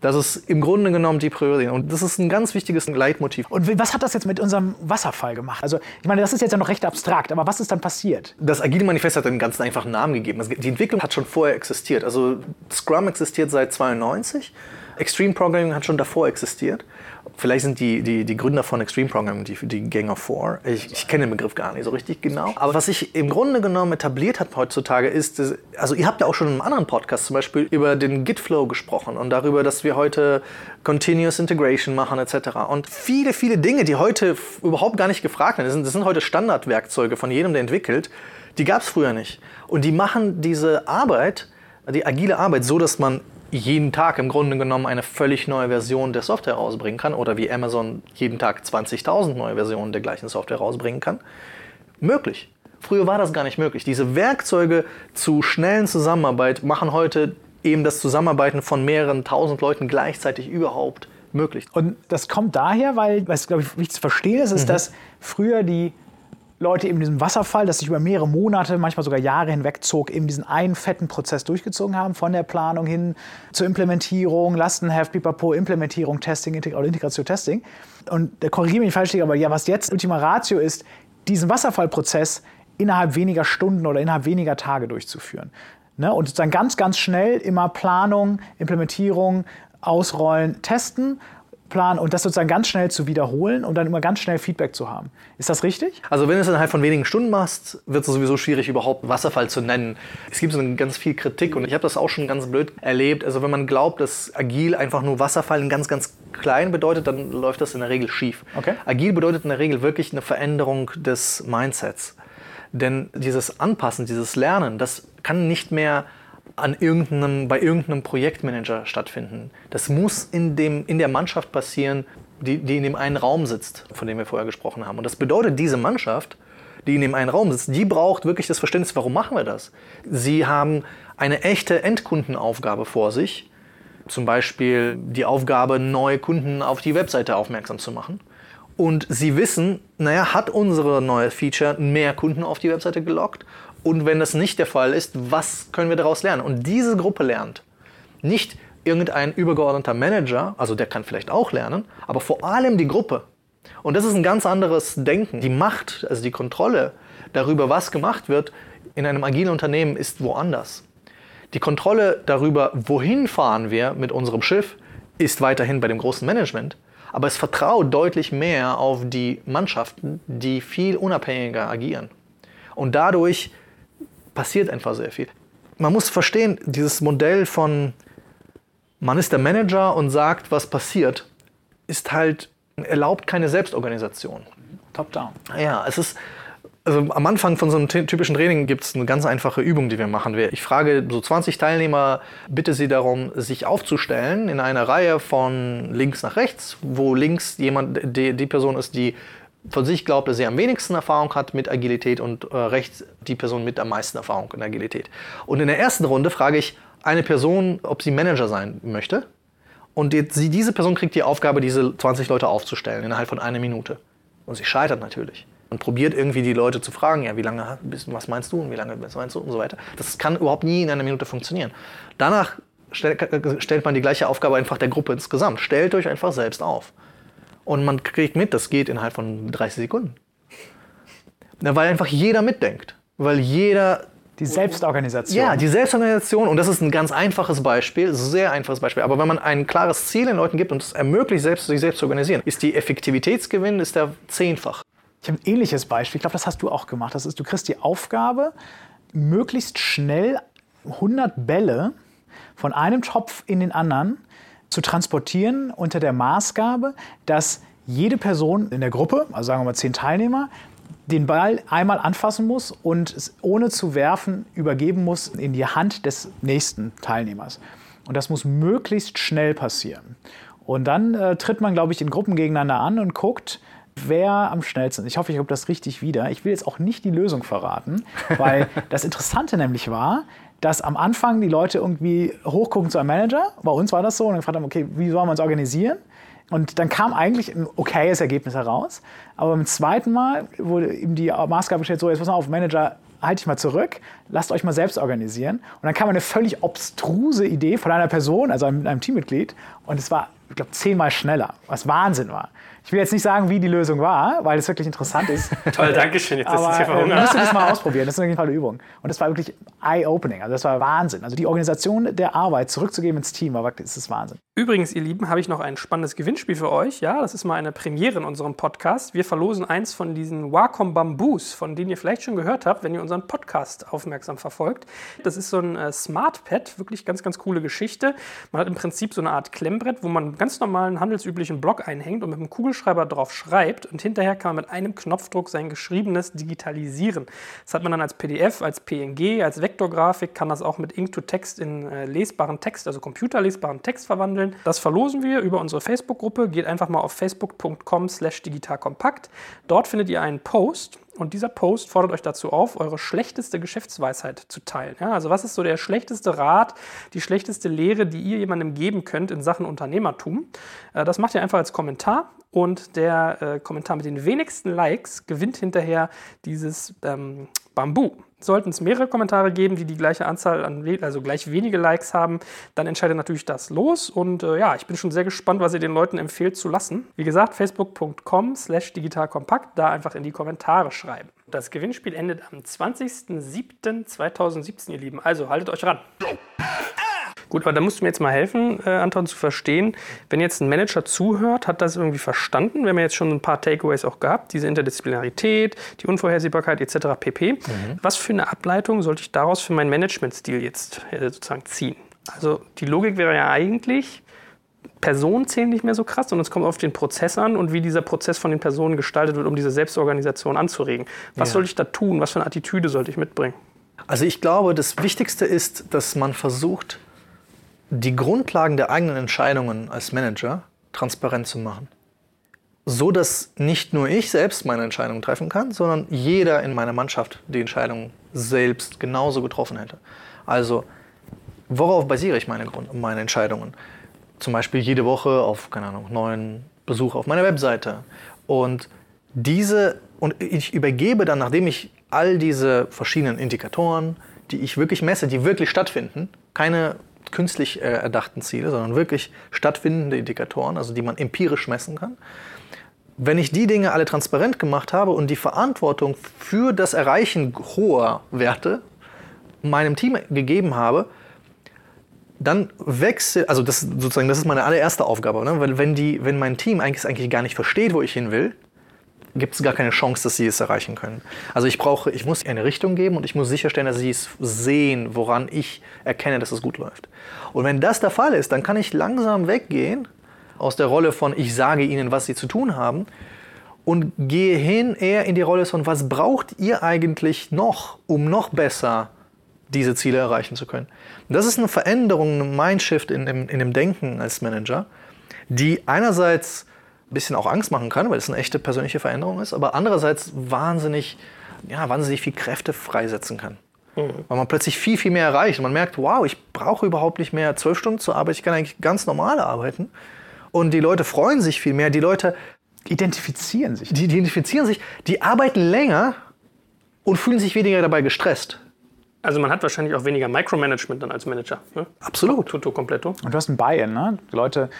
Das ist im Grunde genommen die Priorität. Und das ist ein ganz wichtiges Leitmotiv. Und was hat das jetzt mit unserem Wasserfall gemacht? Also, ich meine, das ist jetzt ja noch recht abstrakt, aber was ist dann passiert? Das Agile Manifest hat einen ganz einfachen Namen gegeben. Die Entwicklung hat schon vorher existiert. Also Scrum existiert seit 92. Extreme Programming hat schon davor existiert. Vielleicht sind die, die, die Gründer von Extreme Programming die, die Gang of Four. Ich, ich kenne den Begriff gar nicht so richtig genau. Aber was sich im Grunde genommen etabliert hat heutzutage ist, also ihr habt ja auch schon in einem anderen Podcast zum Beispiel über den Git-Flow gesprochen und darüber, dass wir heute Continuous Integration machen etc. Und viele, viele Dinge, die heute überhaupt gar nicht gefragt werden, das sind, das sind heute Standardwerkzeuge von jedem, der entwickelt, Die gab es früher nicht. Und die machen diese Arbeit, die agile Arbeit, so dass man jeden Tag im Grunde genommen eine völlig neue Version der Software rausbringen kann oder wie Amazon jeden Tag 20.000 neue Versionen der gleichen Software rausbringen kann, möglich. Früher war das gar nicht möglich. Diese Werkzeuge zu schnellen Zusammenarbeit machen heute eben das Zusammenarbeiten von mehreren tausend Leuten gleichzeitig überhaupt möglich. Und das kommt daher, weil, was glaube ich wichtig zu verstehen ist, ist, mhm. dass früher die Leute eben diesen Wasserfall, das sich über mehrere Monate, manchmal sogar Jahre hinweg zog, eben diesen einen fetten Prozess durchgezogen haben, von der Planung hin zur Implementierung, Lastenheft, Pipapo, Implementierung, Testing, Integ Integration, Testing. Und der korrigiere mich falsch, aber ja, was jetzt Ultima Ratio ist, diesen Wasserfallprozess innerhalb weniger Stunden oder innerhalb weniger Tage durchzuführen. Ne? Und sozusagen ganz, ganz schnell immer Planung, Implementierung, Ausrollen, Testen Plan und das sozusagen ganz schnell zu wiederholen und dann immer ganz schnell Feedback zu haben. Ist das richtig? Also wenn du es innerhalb von wenigen Stunden machst, wird es sowieso schwierig, überhaupt Wasserfall zu nennen. Es gibt so ganz viel Kritik und ich habe das auch schon ganz blöd erlebt. Also wenn man glaubt, dass agil einfach nur Wasserfall in ganz, ganz klein bedeutet, dann läuft das in der Regel schief. Okay. Agil bedeutet in der Regel wirklich eine Veränderung des Mindsets. Denn dieses Anpassen, dieses Lernen, das kann nicht mehr an irgendeinem, bei irgendeinem Projektmanager stattfinden. Das muss in, dem, in der Mannschaft passieren, die, die in dem einen Raum sitzt, von dem wir vorher gesprochen haben. Und das bedeutet, diese Mannschaft, die in dem einen Raum sitzt, die braucht wirklich das Verständnis, warum machen wir das? Sie haben eine echte Endkundenaufgabe vor sich, zum Beispiel die Aufgabe, neue Kunden auf die Webseite aufmerksam zu machen. Und sie wissen, naja, hat unsere neue Feature mehr Kunden auf die Webseite gelockt? Und wenn das nicht der Fall ist, was können wir daraus lernen? Und diese Gruppe lernt. Nicht irgendein übergeordneter Manager, also der kann vielleicht auch lernen, aber vor allem die Gruppe. Und das ist ein ganz anderes Denken. Die Macht, also die Kontrolle darüber, was gemacht wird in einem agilen Unternehmen, ist woanders. Die Kontrolle darüber, wohin fahren wir mit unserem Schiff, ist weiterhin bei dem großen Management. Aber es vertraut deutlich mehr auf die Mannschaften, die viel unabhängiger agieren. Und dadurch passiert einfach sehr viel. Man muss verstehen, dieses Modell von man ist der Manager und sagt, was passiert, ist halt, erlaubt keine Selbstorganisation. Top-down. Ja, es ist, also am Anfang von so einem typischen Training gibt es eine ganz einfache Übung, die wir machen. Ich frage so 20 Teilnehmer, bitte sie darum, sich aufzustellen in einer Reihe von links nach rechts, wo links jemand, die, die Person ist, die von sich glaubt, dass er am wenigsten Erfahrung hat mit Agilität und äh, rechts die Person mit am meisten Erfahrung in Agilität. Und in der ersten Runde frage ich eine Person, ob sie Manager sein möchte. Und die, diese Person kriegt die Aufgabe, diese 20 Leute aufzustellen innerhalb von einer Minute. Und sie scheitert natürlich. Und probiert irgendwie die Leute zu fragen, ja, wie lange bist, was meinst du und wie lange meinst du und so weiter. Das kann überhaupt nie in einer Minute funktionieren. Danach stell, stellt man die gleiche Aufgabe einfach der Gruppe insgesamt. Stellt euch einfach selbst auf. Und man kriegt mit, das geht innerhalb von 30 Sekunden. Ja, weil einfach jeder mitdenkt. Weil jeder. Die Selbstorganisation. Ja, die Selbstorganisation. Und das ist ein ganz einfaches Beispiel, sehr einfaches Beispiel. Aber wenn man ein klares Ziel den Leuten gibt und es ermöglicht, selbst, sich selbst zu organisieren, ist die Effektivitätsgewinn ist der zehnfach. Ich habe ein ähnliches Beispiel. Ich glaube, das hast du auch gemacht. Das ist, du kriegst die Aufgabe, möglichst schnell 100 Bälle von einem Topf in den anderen zu transportieren unter der Maßgabe, dass jede Person in der Gruppe, also sagen wir mal zehn Teilnehmer, den Ball einmal anfassen muss und es ohne zu werfen übergeben muss in die Hand des nächsten Teilnehmers. Und das muss möglichst schnell passieren. Und dann äh, tritt man, glaube ich, in Gruppen gegeneinander an und guckt, wer am schnellsten ist. Ich hoffe, ich habe das richtig wieder. Ich will jetzt auch nicht die Lösung verraten, weil das Interessante nämlich war, dass am Anfang die Leute irgendwie hochgucken zu einem Manager. Bei uns war das so und dann gefragt haben, okay, wie sollen wir uns organisieren? Und dann kam eigentlich ein okayes Ergebnis heraus. Aber beim zweiten Mal wurde ihm die Maßgabe gestellt, so jetzt pass mal auf, Manager, halt dich mal zurück, lasst euch mal selbst organisieren. Und dann kam eine völlig obstruse Idee von einer Person, also einem, einem Teammitglied. Und es war, ich glaube, zehnmal schneller, was Wahnsinn war. Ich will jetzt nicht sagen, wie die Lösung war, weil es wirklich interessant ist. Toll, danke schön. Jetzt aber, ist es äh, müsst ihr das mal ausprobieren. Das ist auf jeden Fall eine Übung. Und das war wirklich eye-opening. Also das war Wahnsinn. Also die Organisation der Arbeit zurückzugeben ins Team, war wirklich, das ist Wahnsinn. Übrigens, ihr Lieben, habe ich noch ein spannendes Gewinnspiel für euch. Ja, das ist mal eine Premiere in unserem Podcast. Wir verlosen eins von diesen Wacom Bamboos, von denen ihr vielleicht schon gehört habt, wenn ihr unseren Podcast aufmerksam verfolgt. Das ist so ein äh, Smart Pad, wirklich ganz, ganz coole Geschichte. Man hat im Prinzip so eine Art Klemmbrett, wo man ganz normalen handelsüblichen Blog einhängt und mit einem Kugelschreiber drauf schreibt und hinterher kann man mit einem Knopfdruck sein Geschriebenes digitalisieren. Das hat man dann als PDF, als PNG, als Vektorgrafik, kann das auch mit Ink-to-Text in äh, lesbaren Text, also computerlesbaren Text verwandeln. Das verlosen wir über unsere Facebook-Gruppe. Geht einfach mal auf facebook.com slash digitalkompakt. Dort findet ihr einen Post und dieser Post fordert euch dazu auf, eure schlechteste Geschäftsweisheit zu teilen. Ja, also was ist so der schlechteste Rat, die schlechteste Lehre, die ihr jemandem geben könnt in Sachen Unternehmertum? Äh, das macht ihr einfach als Kommentar und der äh, Kommentar mit den wenigsten Likes gewinnt hinterher dieses ähm, Bambu. Sollten es mehrere Kommentare geben, die die gleiche Anzahl an, also gleich wenige Likes haben, dann entscheidet natürlich das los. Und äh, ja, ich bin schon sehr gespannt, was ihr den Leuten empfehlt zu lassen. Wie gesagt, facebook.com slash digitalkompakt, da einfach in die Kommentare schreiben. Das Gewinnspiel endet am 20.07.2017, ihr Lieben. Also haltet euch ran. Gut, aber da musst du mir jetzt mal helfen, äh, Anton, zu verstehen, wenn jetzt ein Manager zuhört, hat das irgendwie verstanden? Wir haben ja jetzt schon ein paar Takeaways auch gehabt, diese Interdisziplinarität, die Unvorhersehbarkeit etc. pp. Mhm. Was für eine Ableitung sollte ich daraus für meinen Managementstil jetzt äh, sozusagen ziehen? Also die Logik wäre ja eigentlich, Personen zählen nicht mehr so krass, sondern es kommt auf den Prozess an und wie dieser Prozess von den Personen gestaltet wird, um diese Selbstorganisation anzuregen. Was ja. soll ich da tun? Was für eine Attitüde sollte ich mitbringen? Also ich glaube, das Wichtigste ist, dass man versucht, die Grundlagen der eigenen Entscheidungen als Manager transparent zu machen. So dass nicht nur ich selbst meine Entscheidungen treffen kann, sondern jeder in meiner Mannschaft die Entscheidung selbst genauso getroffen hätte. Also, worauf basiere ich meine, Grund meine Entscheidungen? Zum Beispiel jede Woche auf, keine Ahnung, neuen Besuch auf meiner Webseite. Und diese, und ich übergebe dann, nachdem ich all diese verschiedenen Indikatoren, die ich wirklich messe, die wirklich stattfinden, keine künstlich äh, erdachten Ziele, sondern wirklich stattfindende Indikatoren, also die man empirisch messen kann. Wenn ich die Dinge alle transparent gemacht habe und die Verantwortung für das Erreichen hoher Werte meinem Team gegeben habe, dann wechselt, also das sozusagen, das ist meine allererste Aufgabe, ne? weil wenn die, wenn mein Team eigentlich, eigentlich gar nicht versteht, wo ich hin will, gibt es gar keine Chance, dass sie es erreichen können. Also ich brauche, ich muss eine Richtung geben und ich muss sicherstellen, dass sie es sehen, woran ich erkenne, dass es gut läuft. Und wenn das der Fall ist, dann kann ich langsam weggehen aus der Rolle von ich sage ihnen, was sie zu tun haben und gehe hin eher in die Rolle von was braucht ihr eigentlich noch, um noch besser diese Ziele erreichen zu können. Das ist eine Veränderung, ein Mindshift in dem, in dem Denken als Manager, die einerseits ein bisschen auch Angst machen kann, weil es eine echte persönliche Veränderung ist, aber andererseits wahnsinnig, ja, wahnsinnig viel Kräfte freisetzen kann. Mhm. Weil man plötzlich viel, viel mehr erreicht. Und man merkt, wow, ich brauche überhaupt nicht mehr zwölf Stunden zur Arbeit, ich kann eigentlich ganz normal arbeiten. Und die Leute freuen sich viel mehr. Die Leute identifizieren sich. Die, identifizieren sich, die arbeiten länger und fühlen sich weniger dabei gestresst. Also man hat wahrscheinlich auch weniger Micromanagement dann als Manager. Ne? Absolut. Tutto completo. Und du hast ein Buy-in. Ne? Die Leute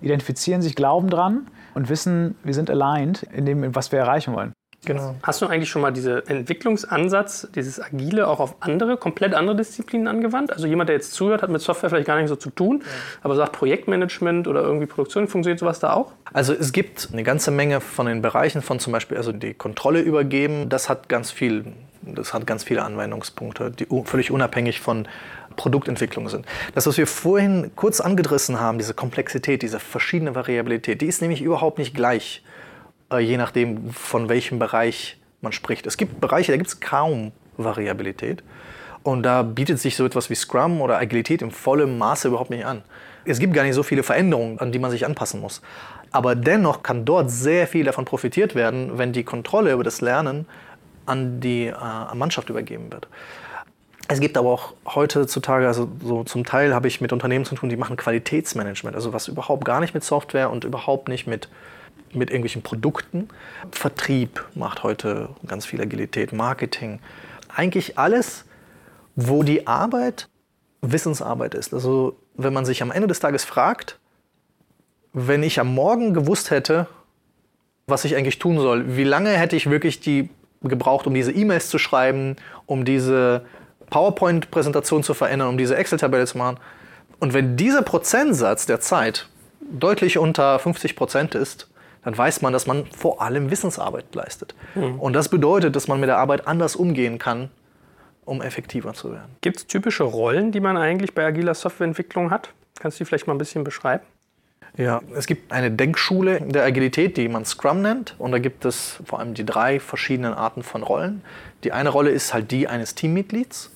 identifizieren sich, glauben dran und wissen, wir sind aligned in dem, was wir erreichen wollen. Genau. Hast du eigentlich schon mal diesen Entwicklungsansatz, dieses Agile auch auf andere, komplett andere Disziplinen angewandt? Also jemand, der jetzt zuhört, hat mit Software vielleicht gar nicht so zu tun, ja. aber sagt Projektmanagement oder irgendwie Produktion, funktioniert sowas da auch? Also es gibt eine ganze Menge von den Bereichen von zum Beispiel also die Kontrolle übergeben. Das hat ganz viel, das hat ganz viele Anwendungspunkte, die völlig unabhängig von Produktentwicklung sind. Das, was wir vorhin kurz angedrissen haben, diese Komplexität, diese verschiedene Variabilität, die ist nämlich überhaupt nicht gleich, äh, je nachdem, von welchem Bereich man spricht. Es gibt Bereiche, da gibt es kaum Variabilität. Und da bietet sich so etwas wie Scrum oder Agilität im vollen Maße überhaupt nicht an. Es gibt gar nicht so viele Veränderungen, an die man sich anpassen muss. Aber dennoch kann dort sehr viel davon profitiert werden, wenn die Kontrolle über das Lernen an die äh, Mannschaft übergeben wird. Es gibt aber auch heutzutage, also so zum Teil habe ich mit Unternehmen zu tun, die machen Qualitätsmanagement, also was überhaupt gar nicht mit Software und überhaupt nicht mit, mit irgendwelchen Produkten. Vertrieb macht heute ganz viel Agilität, Marketing. Eigentlich alles, wo die Arbeit Wissensarbeit ist. Also wenn man sich am Ende des Tages fragt, wenn ich am Morgen gewusst hätte, was ich eigentlich tun soll, wie lange hätte ich wirklich die gebraucht, um diese E-Mails zu schreiben, um diese PowerPoint-Präsentation zu verändern, um diese Excel-Tabelle zu machen. Und wenn dieser Prozentsatz der Zeit deutlich unter 50 Prozent ist, dann weiß man, dass man vor allem Wissensarbeit leistet. Mhm. Und das bedeutet, dass man mit der Arbeit anders umgehen kann, um effektiver zu werden. Gibt es typische Rollen, die man eigentlich bei agiler Softwareentwicklung hat? Kannst du die vielleicht mal ein bisschen beschreiben? Ja, es gibt eine Denkschule der Agilität, die man Scrum nennt. Und da gibt es vor allem die drei verschiedenen Arten von Rollen. Die eine Rolle ist halt die eines Teammitglieds,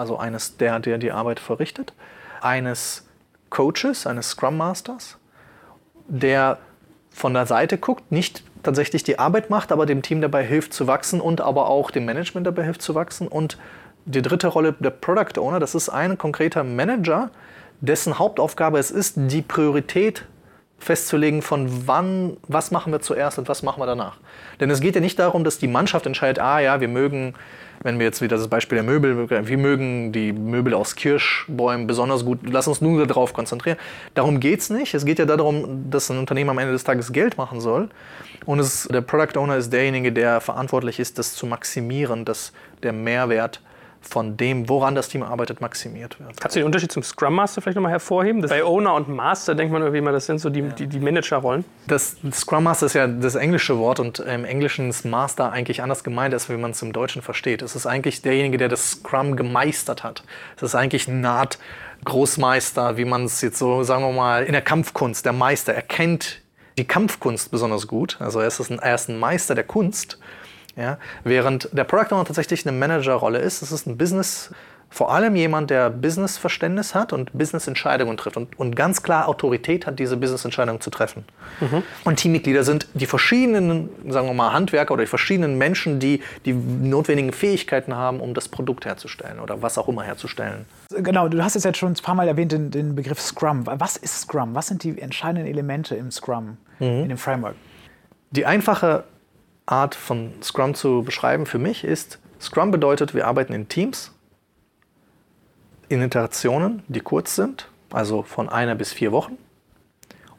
also eines der, der die Arbeit verrichtet, eines Coaches, eines Scrum Masters, der von der Seite guckt, nicht tatsächlich die Arbeit macht, aber dem Team dabei hilft zu wachsen und aber auch dem Management dabei hilft zu wachsen. Und die dritte Rolle, der Product Owner, das ist ein konkreter Manager, dessen Hauptaufgabe es ist, die Priorität festzulegen von wann, was machen wir zuerst und was machen wir danach. Denn es geht ja nicht darum, dass die Mannschaft entscheidet, ah ja, wir mögen, wenn wir jetzt wieder das Beispiel der Möbel, wir mögen die Möbel aus Kirschbäumen besonders gut, lass uns nur darauf konzentrieren. Darum geht es nicht. Es geht ja darum, dass ein Unternehmen am Ende des Tages Geld machen soll. Und es, der Product Owner ist derjenige, der verantwortlich ist, das zu maximieren, dass der Mehrwert von dem, woran das Team arbeitet, maximiert wird. Kannst du den Unterschied zum Scrum Master vielleicht nochmal hervorheben? bei Owner und Master denkt man irgendwie immer, das sind so die, ja. die, die Managerrollen. Das Scrum Master ist ja das englische Wort und im Englischen ist Master eigentlich anders gemeint, als wie man es im Deutschen versteht. Es ist eigentlich derjenige, der das Scrum gemeistert hat. Es ist eigentlich eine Art Großmeister, wie man es jetzt so, sagen wir mal, in der Kampfkunst, der Meister. Er kennt die Kampfkunst besonders gut. Also er ist ein, er ist ein Meister der Kunst ja? Während der Product Owner tatsächlich eine Managerrolle ist, es ist ein Business, vor allem jemand, der Businessverständnis hat und Businessentscheidungen trifft und, und ganz klar Autorität hat, diese Businessentscheidungen zu treffen. Mhm. Und Teammitglieder sind die verschiedenen, sagen wir mal, Handwerker oder die verschiedenen Menschen, die die notwendigen Fähigkeiten haben, um das Produkt herzustellen oder was auch immer herzustellen. Genau, du hast es jetzt schon ein paar Mal erwähnt, den, den Begriff Scrum. Was ist Scrum? Was sind die entscheidenden Elemente im Scrum, mhm. in dem Framework? Die einfache Art von Scrum zu beschreiben für mich ist, Scrum bedeutet, wir arbeiten in Teams, in Iterationen, die kurz sind, also von einer bis vier Wochen.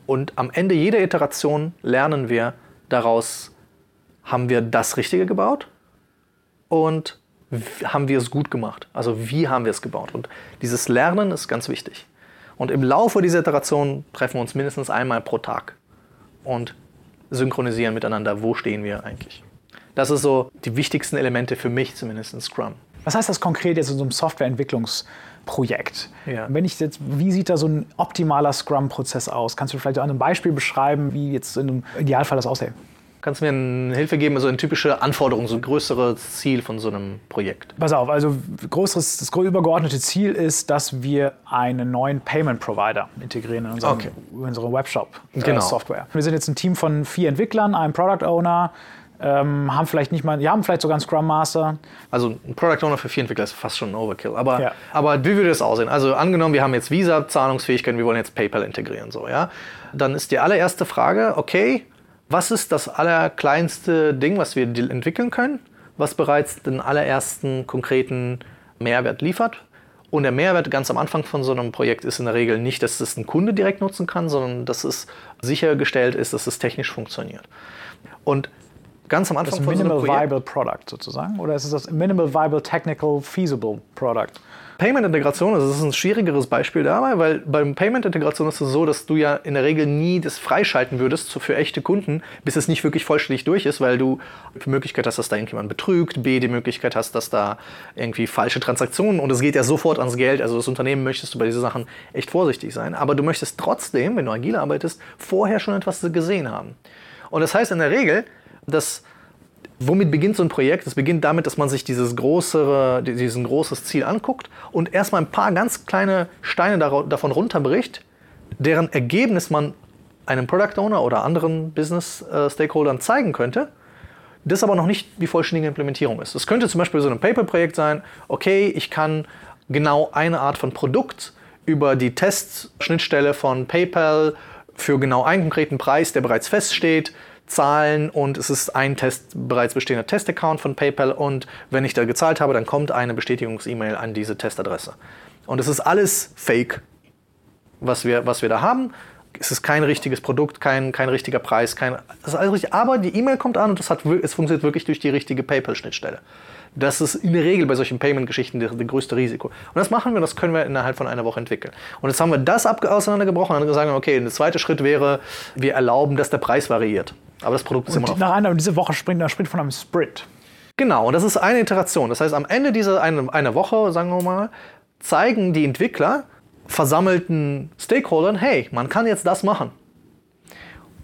Und am Ende jeder Iteration lernen wir daraus, haben wir das Richtige gebaut und haben wir es gut gemacht. Also wie haben wir es gebaut. Und dieses Lernen ist ganz wichtig. Und im Laufe dieser Iteration treffen wir uns mindestens einmal pro Tag. Und synchronisieren miteinander, wo stehen wir eigentlich. Das ist so die wichtigsten Elemente für mich zumindest in Scrum. Was heißt das konkret jetzt in so einem Softwareentwicklungsprojekt? Ja. Wenn ich jetzt, wie sieht da so ein optimaler Scrum-Prozess aus? Kannst du vielleicht an einem Beispiel beschreiben, wie jetzt in einem Idealfall das aussieht? Kannst du mir eine Hilfe geben, so eine typische Anforderung, so ein größeres Ziel von so einem Projekt? Pass auf, also größeres, das übergeordnete Ziel ist, dass wir einen neuen Payment Provider integrieren in unseren, okay. unsere Webshop-Software. Äh, genau. Wir sind jetzt ein Team von vier Entwicklern, einem Product Owner, ähm, haben vielleicht nicht mal, die haben vielleicht sogar einen Scrum Master. Also ein Product Owner für vier Entwickler ist fast schon ein Overkill. Aber, ja. aber wie würde das aussehen? Also angenommen, wir haben jetzt Visa-Zahlungsfähigkeiten, wir wollen jetzt PayPal integrieren, so, ja. Dann ist die allererste Frage, okay, was ist das allerkleinste Ding, was wir entwickeln können, was bereits den allerersten konkreten Mehrwert liefert? Und der Mehrwert ganz am Anfang von so einem Projekt ist in der Regel nicht, dass es ein Kunde direkt nutzen kann, sondern dass es sichergestellt ist, dass es technisch funktioniert. Und ganz am Anfang das von Minimal so einem Projekt, Viable Product sozusagen? Oder ist es das Minimal Viable Technical Feasible Product? Payment-Integration, also das ist ein schwierigeres Beispiel dabei, weil beim Payment-Integration ist es so, dass du ja in der Regel nie das freischalten würdest für echte Kunden, bis es nicht wirklich vollständig durch ist, weil du die Möglichkeit hast, dass da irgendjemand betrügt, B, die Möglichkeit hast, dass da irgendwie falsche Transaktionen und es geht ja sofort ans Geld. Also das Unternehmen möchtest du bei diesen Sachen echt vorsichtig sein. Aber du möchtest trotzdem, wenn du agil arbeitest, vorher schon etwas gesehen haben. Und das heißt in der Regel, dass Womit beginnt so ein Projekt? Es beginnt damit, dass man sich dieses große, diesen großes Ziel anguckt und erstmal ein paar ganz kleine Steine davon runterbricht, deren Ergebnis man einem Product Owner oder anderen Business äh, Stakeholdern zeigen könnte, das aber noch nicht die vollständige Implementierung ist. Es könnte zum Beispiel so ein Paper-Projekt sein, okay, ich kann genau eine Art von Produkt über die Testschnittstelle von PayPal für genau einen konkreten Preis, der bereits feststeht, zahlen und es ist ein Test, bereits bestehender Testaccount von PayPal und wenn ich da gezahlt habe, dann kommt eine Bestätigungs-E-Mail an diese Testadresse. Und es ist alles Fake, was wir, was wir da haben. Es ist kein richtiges Produkt, kein, kein richtiger Preis, kein, ist alles richtig. Aber die E-Mail kommt an und das hat, es funktioniert wirklich durch die richtige PayPal-Schnittstelle. Das ist in der Regel bei solchen Payment-Geschichten das, größte Risiko. Und das machen wir, das können wir innerhalb von einer Woche entwickeln. Und jetzt haben wir das auseinandergebrochen und dann sagen wir, okay, der zweite Schritt wäre, wir erlauben, dass der Preis variiert. Aber das Produkt ist und immer noch. Nach einer, und diese Woche springt, springt von einem Sprint. Genau, und das ist eine Iteration. Das heißt, am Ende dieser eine, eine Woche, sagen wir mal, zeigen die Entwickler versammelten Stakeholdern, hey, man kann jetzt das machen.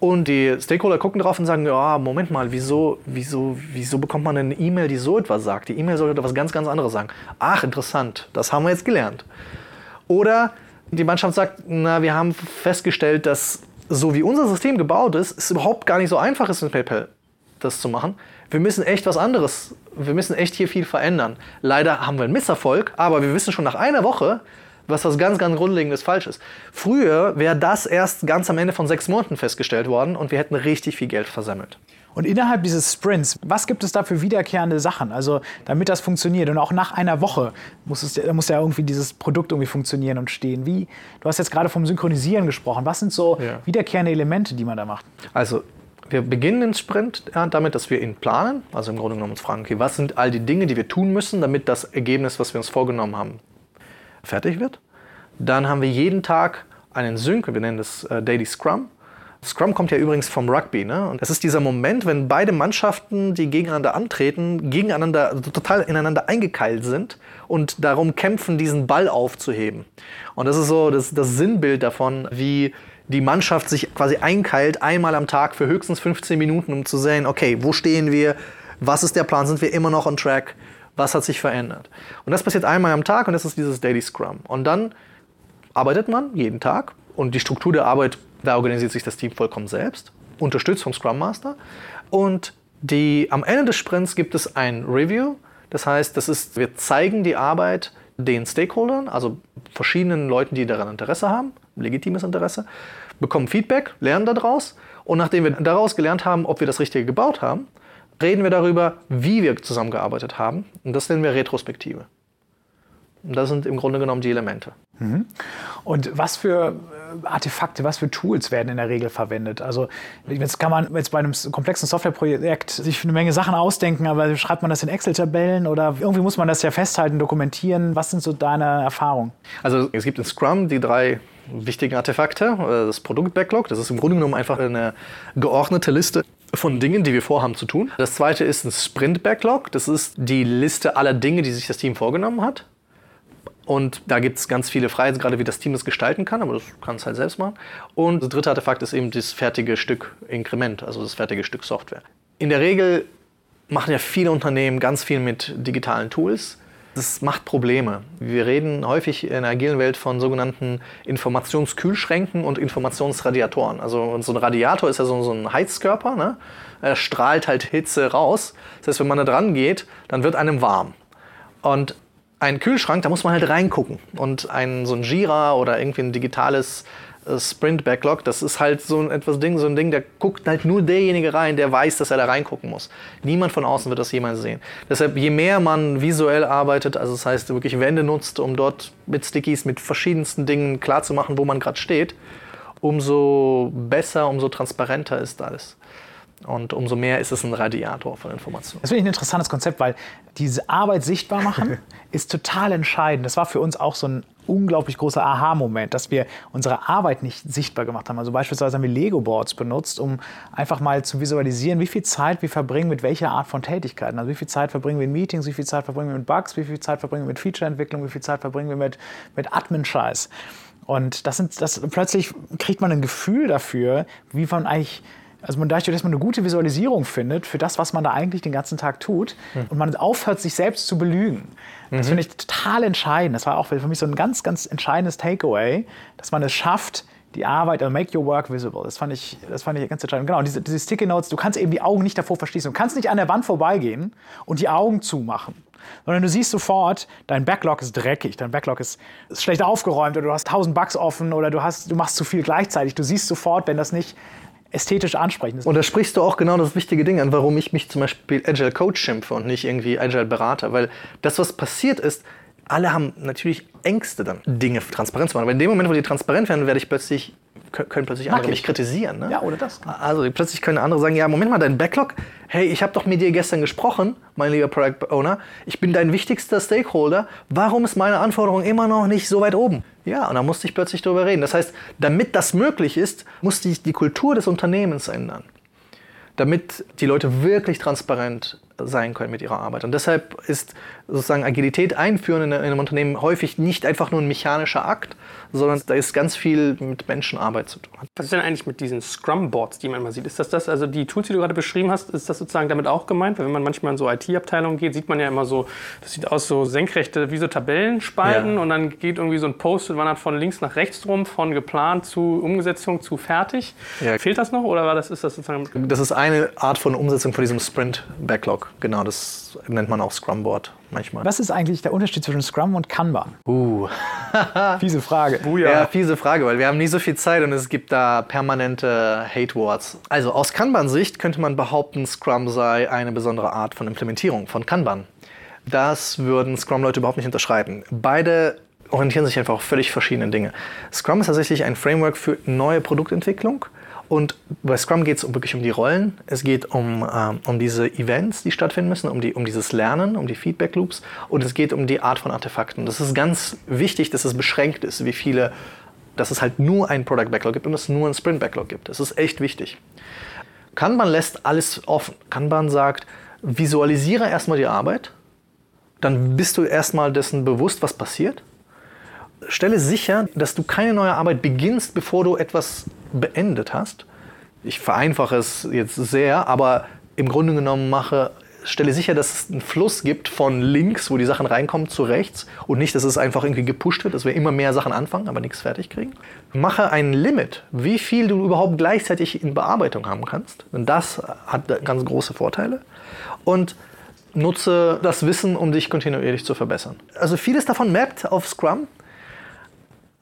Und die Stakeholder gucken drauf und sagen, ja, Moment mal, wieso, wieso, wieso bekommt man eine E-Mail, die so etwas sagt? Die E-Mail sollte was ganz, ganz anderes sagen. Ach, interessant, das haben wir jetzt gelernt. Oder die Mannschaft sagt, na, wir haben festgestellt, dass so wie unser System gebaut ist, es überhaupt gar nicht so einfach ist, mit PayPal das zu machen. Wir müssen echt was anderes, wir müssen echt hier viel verändern. Leider haben wir einen Misserfolg, aber wir wissen schon nach einer Woche, was was ganz, ganz Grundlegendes falsch ist. Früher wäre das erst ganz am Ende von sechs Monaten festgestellt worden und wir hätten richtig viel Geld versammelt. Und innerhalb dieses Sprints, was gibt es da für wiederkehrende Sachen? Also, damit das funktioniert. Und auch nach einer Woche muss, es, muss ja irgendwie dieses Produkt irgendwie funktionieren und stehen. Wie, du hast jetzt gerade vom Synchronisieren gesprochen. Was sind so Ja. wiederkehrende Elemente, die man da macht? Also wir beginnen den Sprint ja, damit, dass wir ihn planen. Also im Grunde genommen uns fragen, okay, was sind all die Dinge, die wir tun müssen, damit das Ergebnis, was wir uns vorgenommen haben, fertig wird. Dann haben wir jeden Tag einen Sync, wir nennen das äh, Daily Scrum. Scrum kommt ja übrigens vom Rugby. Ne? Und das ist dieser Moment, wenn beide Mannschaften, die gegeneinander antreten, gegeneinander also total ineinander eingekeilt sind und darum kämpfen, diesen Ball aufzuheben. Und das ist so das, das Sinnbild davon, wie die Mannschaft sich quasi einkeilt, einmal am Tag für höchstens 15 Minuten, um zu sehen, okay, wo stehen wir, was ist der Plan, sind wir immer noch on track, was hat sich verändert. Und das passiert einmal am Tag und das ist dieses Daily Scrum. Und dann arbeitet man jeden Tag und die Struktur der Arbeit, da organisiert sich das Team vollkommen selbst, unterstützt vom Scrum Master. Und die, am Ende des Sprints gibt es ein Review. Das heißt, das ist, wir zeigen die Arbeit den Stakeholdern, also verschiedenen Leuten, die daran Interesse haben, legitimes Interesse, bekommen Feedback, lernen daraus. Und nachdem wir daraus gelernt haben, ob wir das Richtige gebaut haben, reden wir darüber, wie wir zusammengearbeitet haben. Und das nennen wir Retrospektive. Und das sind im Grunde genommen die Elemente. Und was für Artefakte, was für Tools werden in der Regel verwendet? Also jetzt kann man jetzt bei einem komplexen Softwareprojekt sich eine Menge Sachen ausdenken, aber schreibt man das in Excel-Tabellen oder irgendwie muss man das ja festhalten, dokumentieren. Was sind so deine Erfahrungen? Also es gibt in Scrum die drei wichtigen Artefakte. Äh, Das Produkt-Backlog, das ist im Grunde genommen einfach eine geordnete Liste von Dingen, die wir vorhaben zu tun. Das zweite ist ein Sprint-Backlog. Das ist die Liste aller Dinge, die sich das Team vorgenommen hat. Und da gibt es ganz viele Freiheiten, gerade wie das Team das gestalten kann, aber das kann es halt selbst machen. Und das dritte Artefakt ist eben das fertige Stück Inkrement, also das fertige Stück Software. In der Regel machen ja viele Unternehmen ganz viel mit digitalen Tools. Das macht Probleme. Wir reden häufig in der agilen Welt von sogenannten Informationskühlschränken und Informationsradiatoren. Also so ein Radiator ist ja so, ein Heizkörper, ne? er strahlt halt Hitze raus. Das heißt, wenn man da dran geht, dann wird einem warm. Und ein Kühlschrank, da muss man halt reingucken. Und ein, so ein Jira oder irgendwie ein digitales äh, Sprint-Backlog, das ist halt so ein etwas Ding, so ein Ding, da guckt halt nur derjenige rein, der weiß, dass er da reingucken muss. Niemand von außen wird das jemals sehen. Deshalb, je mehr man visuell arbeitet, also das heißt wirklich Wände nutzt, um dort mit Stickies, mit verschiedensten Dingen klarzumachen, wo man gerade steht, umso besser, umso transparenter ist alles. Und umso mehr ist es ein Radiator von Informationen. Das finde ich ein interessantes Konzept, weil diese Arbeit sichtbar machen ist total entscheidend. Das war für uns auch so ein unglaublich großer Aha-Moment, dass wir unsere Arbeit nicht sichtbar gemacht haben. Also beispielsweise haben wir Lego-Boards benutzt, um einfach mal zu visualisieren, wie viel Zeit wir verbringen mit welcher Art von Tätigkeiten. Also wie viel Zeit verbringen wir in Meetings, wie viel Zeit verbringen wir mit Bugs, wie viel Zeit verbringen wir mit Feature-Entwicklung, wie viel Zeit verbringen wir mit, mit Admin-Scheiß. Und das sind, das, plötzlich kriegt man ein Gefühl dafür, wie man eigentlich also man dadurch, dass man eine gute Visualisierung findet für das, was man da eigentlich den ganzen Tag tut und man aufhört, sich selbst zu belügen. Das finde ich total entscheidend. Das war auch für mich so ein ganz, ganz entscheidendes Takeaway, dass man es schafft, die Arbeit, also make your work visible. Das fand ich, das fand ich ganz entscheidend. Genau, diese, diese Sticky Notes, du kannst eben die Augen nicht davor verschließen. Du kannst nicht an der Wand vorbeigehen und die Augen zumachen. Sondern du siehst sofort, dein Backlog ist dreckig, dein Backlog ist, ist schlecht aufgeräumt oder du hast tausend Bugs offen oder du, hast, du machst zu viel gleichzeitig. Du siehst sofort, wenn das nicht ästhetisch ansprechend ist. Und da sprichst du auch genau das wichtige Ding an, warum ich mich zum Beispiel Agile Coach schimpfe und nicht irgendwie Agile Berater. Weil das, was passiert ist, alle haben natürlich Ängste dann, Dinge transparent zu machen. Aber in dem Moment, wo die transparent werden, werde ich plötzlich, können plötzlich andere ich. mich kritisieren. Ne? Ja, oder das. Also plötzlich können andere sagen, ja, Moment mal, dein Backlog, hey, ich habe doch mit dir gestern gesprochen, mein lieber Product Owner, ich bin dein wichtigster Stakeholder, warum ist meine Anforderung immer noch nicht so weit oben? Ja, und da musste ich plötzlich darüber reden. Das heißt, damit das möglich ist, musste ich die Kultur des Unternehmens ändern. Damit die Leute wirklich transparent sein können mit ihrer Arbeit. Und deshalb ist sozusagen Agilität einführen in einem Unternehmen häufig nicht einfach nur ein mechanischer Akt, sondern da ist ganz viel mit Menschenarbeit zu tun. Was ist denn eigentlich mit diesen Scrum-Boards, die man immer sieht? Ist das das, also die Tools, die du gerade beschrieben hast, ist das sozusagen damit auch gemeint? Weil wenn man manchmal in so IT-Abteilungen geht, sieht man ja immer so, das sieht aus so senkrechte, wie so Tabellenspalten Ja. und dann geht irgendwie so ein Post und wandert von links nach rechts rum, von geplant zu Umsetzung zu fertig. Ja. Fehlt das noch oder war das, ist das sozusagen... Das ist eine Art von Umsetzung von diesem Sprint-Backlog. Genau, das nennt man auch Scrum-Board manchmal. Was ist eigentlich der Unterschied zwischen Scrum und Kanban? Uh. Fiese Frage. Ja. fiese Frage, weil wir haben nicht so viel Zeit und es gibt da permanente Hate-Wars. Also aus Kanban-Sicht könnte man behaupten, Scrum sei eine besondere Art von Implementierung von Kanban. Das würden Scrum-Leute überhaupt nicht unterschreiben. Beide orientieren sich einfach auf völlig verschiedene Dinge. Scrum ist tatsächlich ein Framework für neue Produktentwicklung. Und bei Scrum geht es wirklich um die Rollen. Es geht um, ähm, um diese Events, die stattfinden müssen, um, die, um dieses Lernen, um die Feedback Loops. Und es geht um die Art von Artefakten. Das ist ganz wichtig, dass es beschränkt ist, wie viele, dass es halt nur ein Product Backlog gibt und es nur ein Sprint Backlog gibt. Das ist echt wichtig. Kanban lässt alles offen. Kanban sagt, visualisiere erstmal die Arbeit, dann bist du erstmal dessen bewusst, was passiert. Stelle sicher, dass du keine neue Arbeit beginnst, bevor du etwas beendet hast. Ich vereinfache es jetzt sehr, aber im Grunde genommen mache, stelle sicher, dass es einen Fluss gibt von links, wo die Sachen reinkommen, zu rechts und nicht, dass es einfach irgendwie gepusht wird, dass wir immer mehr Sachen anfangen, aber nichts fertig kriegen. Mache ein Limit, wie viel du überhaupt gleichzeitig in Bearbeitung haben kannst. Und das hat ganz große Vorteile. Und nutze das Wissen, um dich kontinuierlich zu verbessern. Also vieles davon mappt auf Scrum,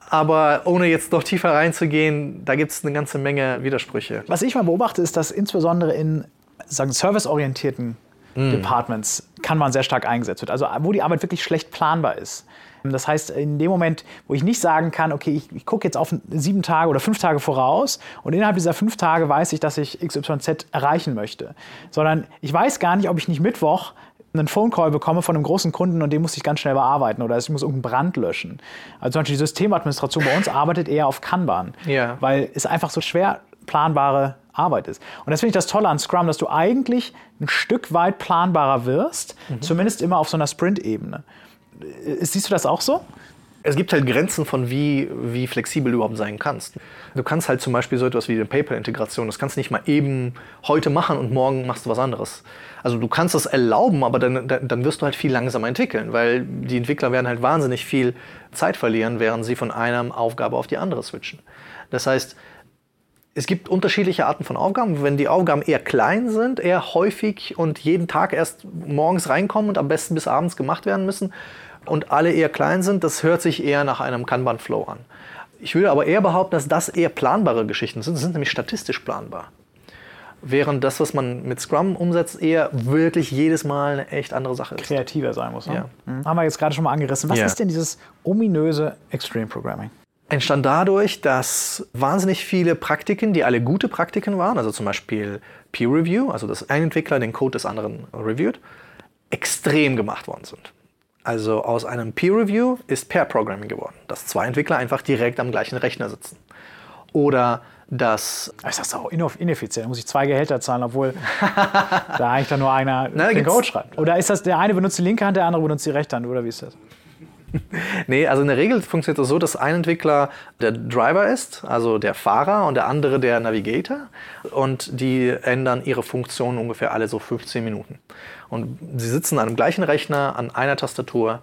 aber ohne jetzt noch tiefer reinzugehen, da gibt es eine ganze Menge Widersprüche. Was ich mal beobachte, ist, dass insbesondere in sagen, serviceorientierten Departments Kanban sehr stark eingesetzt wird. Also wo die Arbeit wirklich schlecht planbar ist. Das heißt, in dem Moment, wo ich nicht sagen kann, okay, ich, ich gucke jetzt auf sieben Tage oder fünf Tage voraus und innerhalb dieser fünf Tage weiß ich, dass ich XYZ erreichen möchte, sondern ich weiß gar nicht, ob ich nicht Mittwoch einen Phone Call bekomme von einem großen Kunden und den muss ich ganz schnell bearbeiten oder ich muss irgendeinen Brand löschen. Also zum Beispiel die Systemadministration bei uns arbeitet eher auf Kanban, Ja. weil es einfach so schwer planbare Arbeit ist. Und das finde ich das Tolle an Scrum, dass du eigentlich ein Stück weit planbarer wirst, zumindest immer auf so einer Sprint-Ebene. Äh, Siehst du das auch so? Es gibt halt Grenzen von wie, wie flexibel du überhaupt sein kannst. Du kannst halt zum Beispiel so etwas wie eine PayPal-Integration, das kannst du nicht mal eben heute machen und morgen machst du was anderes. Also du kannst das erlauben, aber dann, dann wirst du halt viel langsamer entwickeln, weil die Entwickler werden halt wahnsinnig viel Zeit verlieren, während sie von einer Aufgabe auf die andere switchen. Das heißt, es gibt unterschiedliche Arten von Aufgaben. Wenn die Aufgaben eher klein sind, eher häufig und jeden Tag erst morgens reinkommen und am besten bis abends gemacht werden müssen und alle eher klein sind, das hört sich eher nach einem Kanban-Flow an. Ich würde aber eher behaupten, dass das eher planbare Geschichten sind. Sie sind nämlich statistisch planbar. Während das, was man mit Scrum umsetzt, eher wirklich jedes Mal eine echt andere Sache ist. Kreativer sein muss. Ne? Ja. Mhm. Haben wir jetzt gerade schon mal angerissen. Was Ja. ist denn dieses ominöse Extreme Programming? entstand dadurch, dass wahnsinnig viele Praktiken, die alle gute Praktiken waren, also zum Beispiel Peer Review, also dass ein Entwickler den Code des anderen reviewt, extrem gemacht worden sind. Also aus einem Peer Review ist Pair Programming geworden, dass zwei Entwickler einfach direkt am gleichen Rechner sitzen. Oder dass Ich sag's auch ineff- ineffizient. Da muss ich zwei Gehälter zahlen, obwohl da eigentlich dann nur einer da den Code schreibt. Oder ist das, der eine benutzt die linke Hand, der andere benutzt die rechte Hand, oder wie ist das? Nee, also in der Regel funktioniert das so, dass ein Entwickler der Driver ist, also der Fahrer, und der andere der Navigator. Und die ändern ihre Funktion ungefähr alle so 15 Minuten. Und sie sitzen an dem gleichen Rechner, an einer Tastatur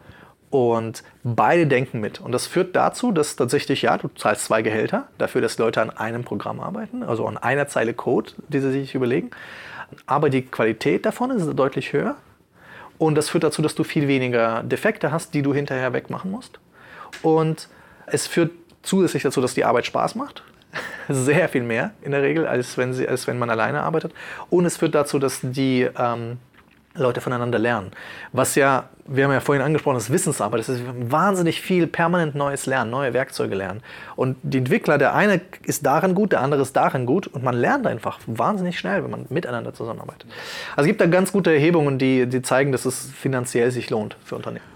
und beide denken mit. Und das führt dazu, dass tatsächlich, ja, du zahlst zwei Gehälter dafür, dass Leute an einem Programm arbeiten, also an einer Zeile Code, die sie sich überlegen. Aber die Qualität davon ist deutlich höher. Und das führt dazu, dass du viel weniger Defekte hast, die du hinterher wegmachen musst. Und es führt zusätzlich dazu, dass die Arbeit Spaß macht. Sehr viel mehr in der Regel, als wenn, sie, als wenn man alleine arbeitet. Und es führt dazu, dass die ähm, Leute voneinander lernen. Was ja, wir haben ja vorhin angesprochen, das ist Wissensarbeit. Das ist wahnsinnig viel permanent neues Lernen, neue Werkzeuge lernen. Und die Entwickler, der eine ist darin gut, der andere ist darin gut. Und man lernt einfach wahnsinnig schnell, wenn man miteinander zusammenarbeitet. Also es gibt da ganz gute Erhebungen, die, die zeigen, dass es finanziell sich lohnt für Unternehmen.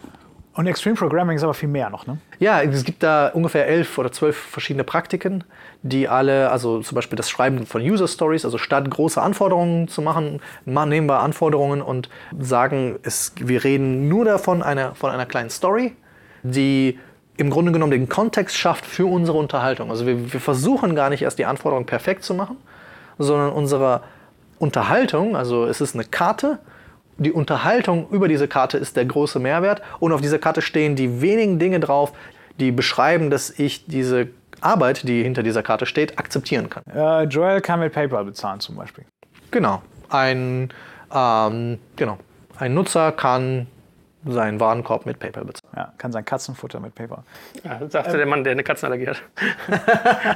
Und Extreme Programming ist aber viel mehr noch, ne? Ja, es gibt da ungefähr elf oder zwölf verschiedene Praktiken, die alle, also zum Beispiel das Schreiben von User Stories, also statt große Anforderungen zu machen, nehmen wir Anforderungen und sagen, es, wir reden nur davon einer, von einer kleinen Story, die im Grunde genommen den Kontext schafft für unsere Unterhaltung. Also wir, wir versuchen gar nicht erst die Anforderungen perfekt zu machen, sondern unsere Unterhaltung, also es ist eine Karte, die Unterhaltung über diese Karte ist der große Mehrwert und auf dieser Karte stehen die wenigen Dinge drauf, die beschreiben, dass ich diese Arbeit, die hinter dieser Karte steht, akzeptieren kann. Äh, Joel kann mit PayPal bezahlen zum Beispiel. Genau. Ein, ähm, genau. ein Nutzer kann seinen Warenkorb mit PayPal bezahlen. Ja, kann sein Katzenfutter mit PayPal. Ja, sagte der Mann, der eine Katzenallergie hat.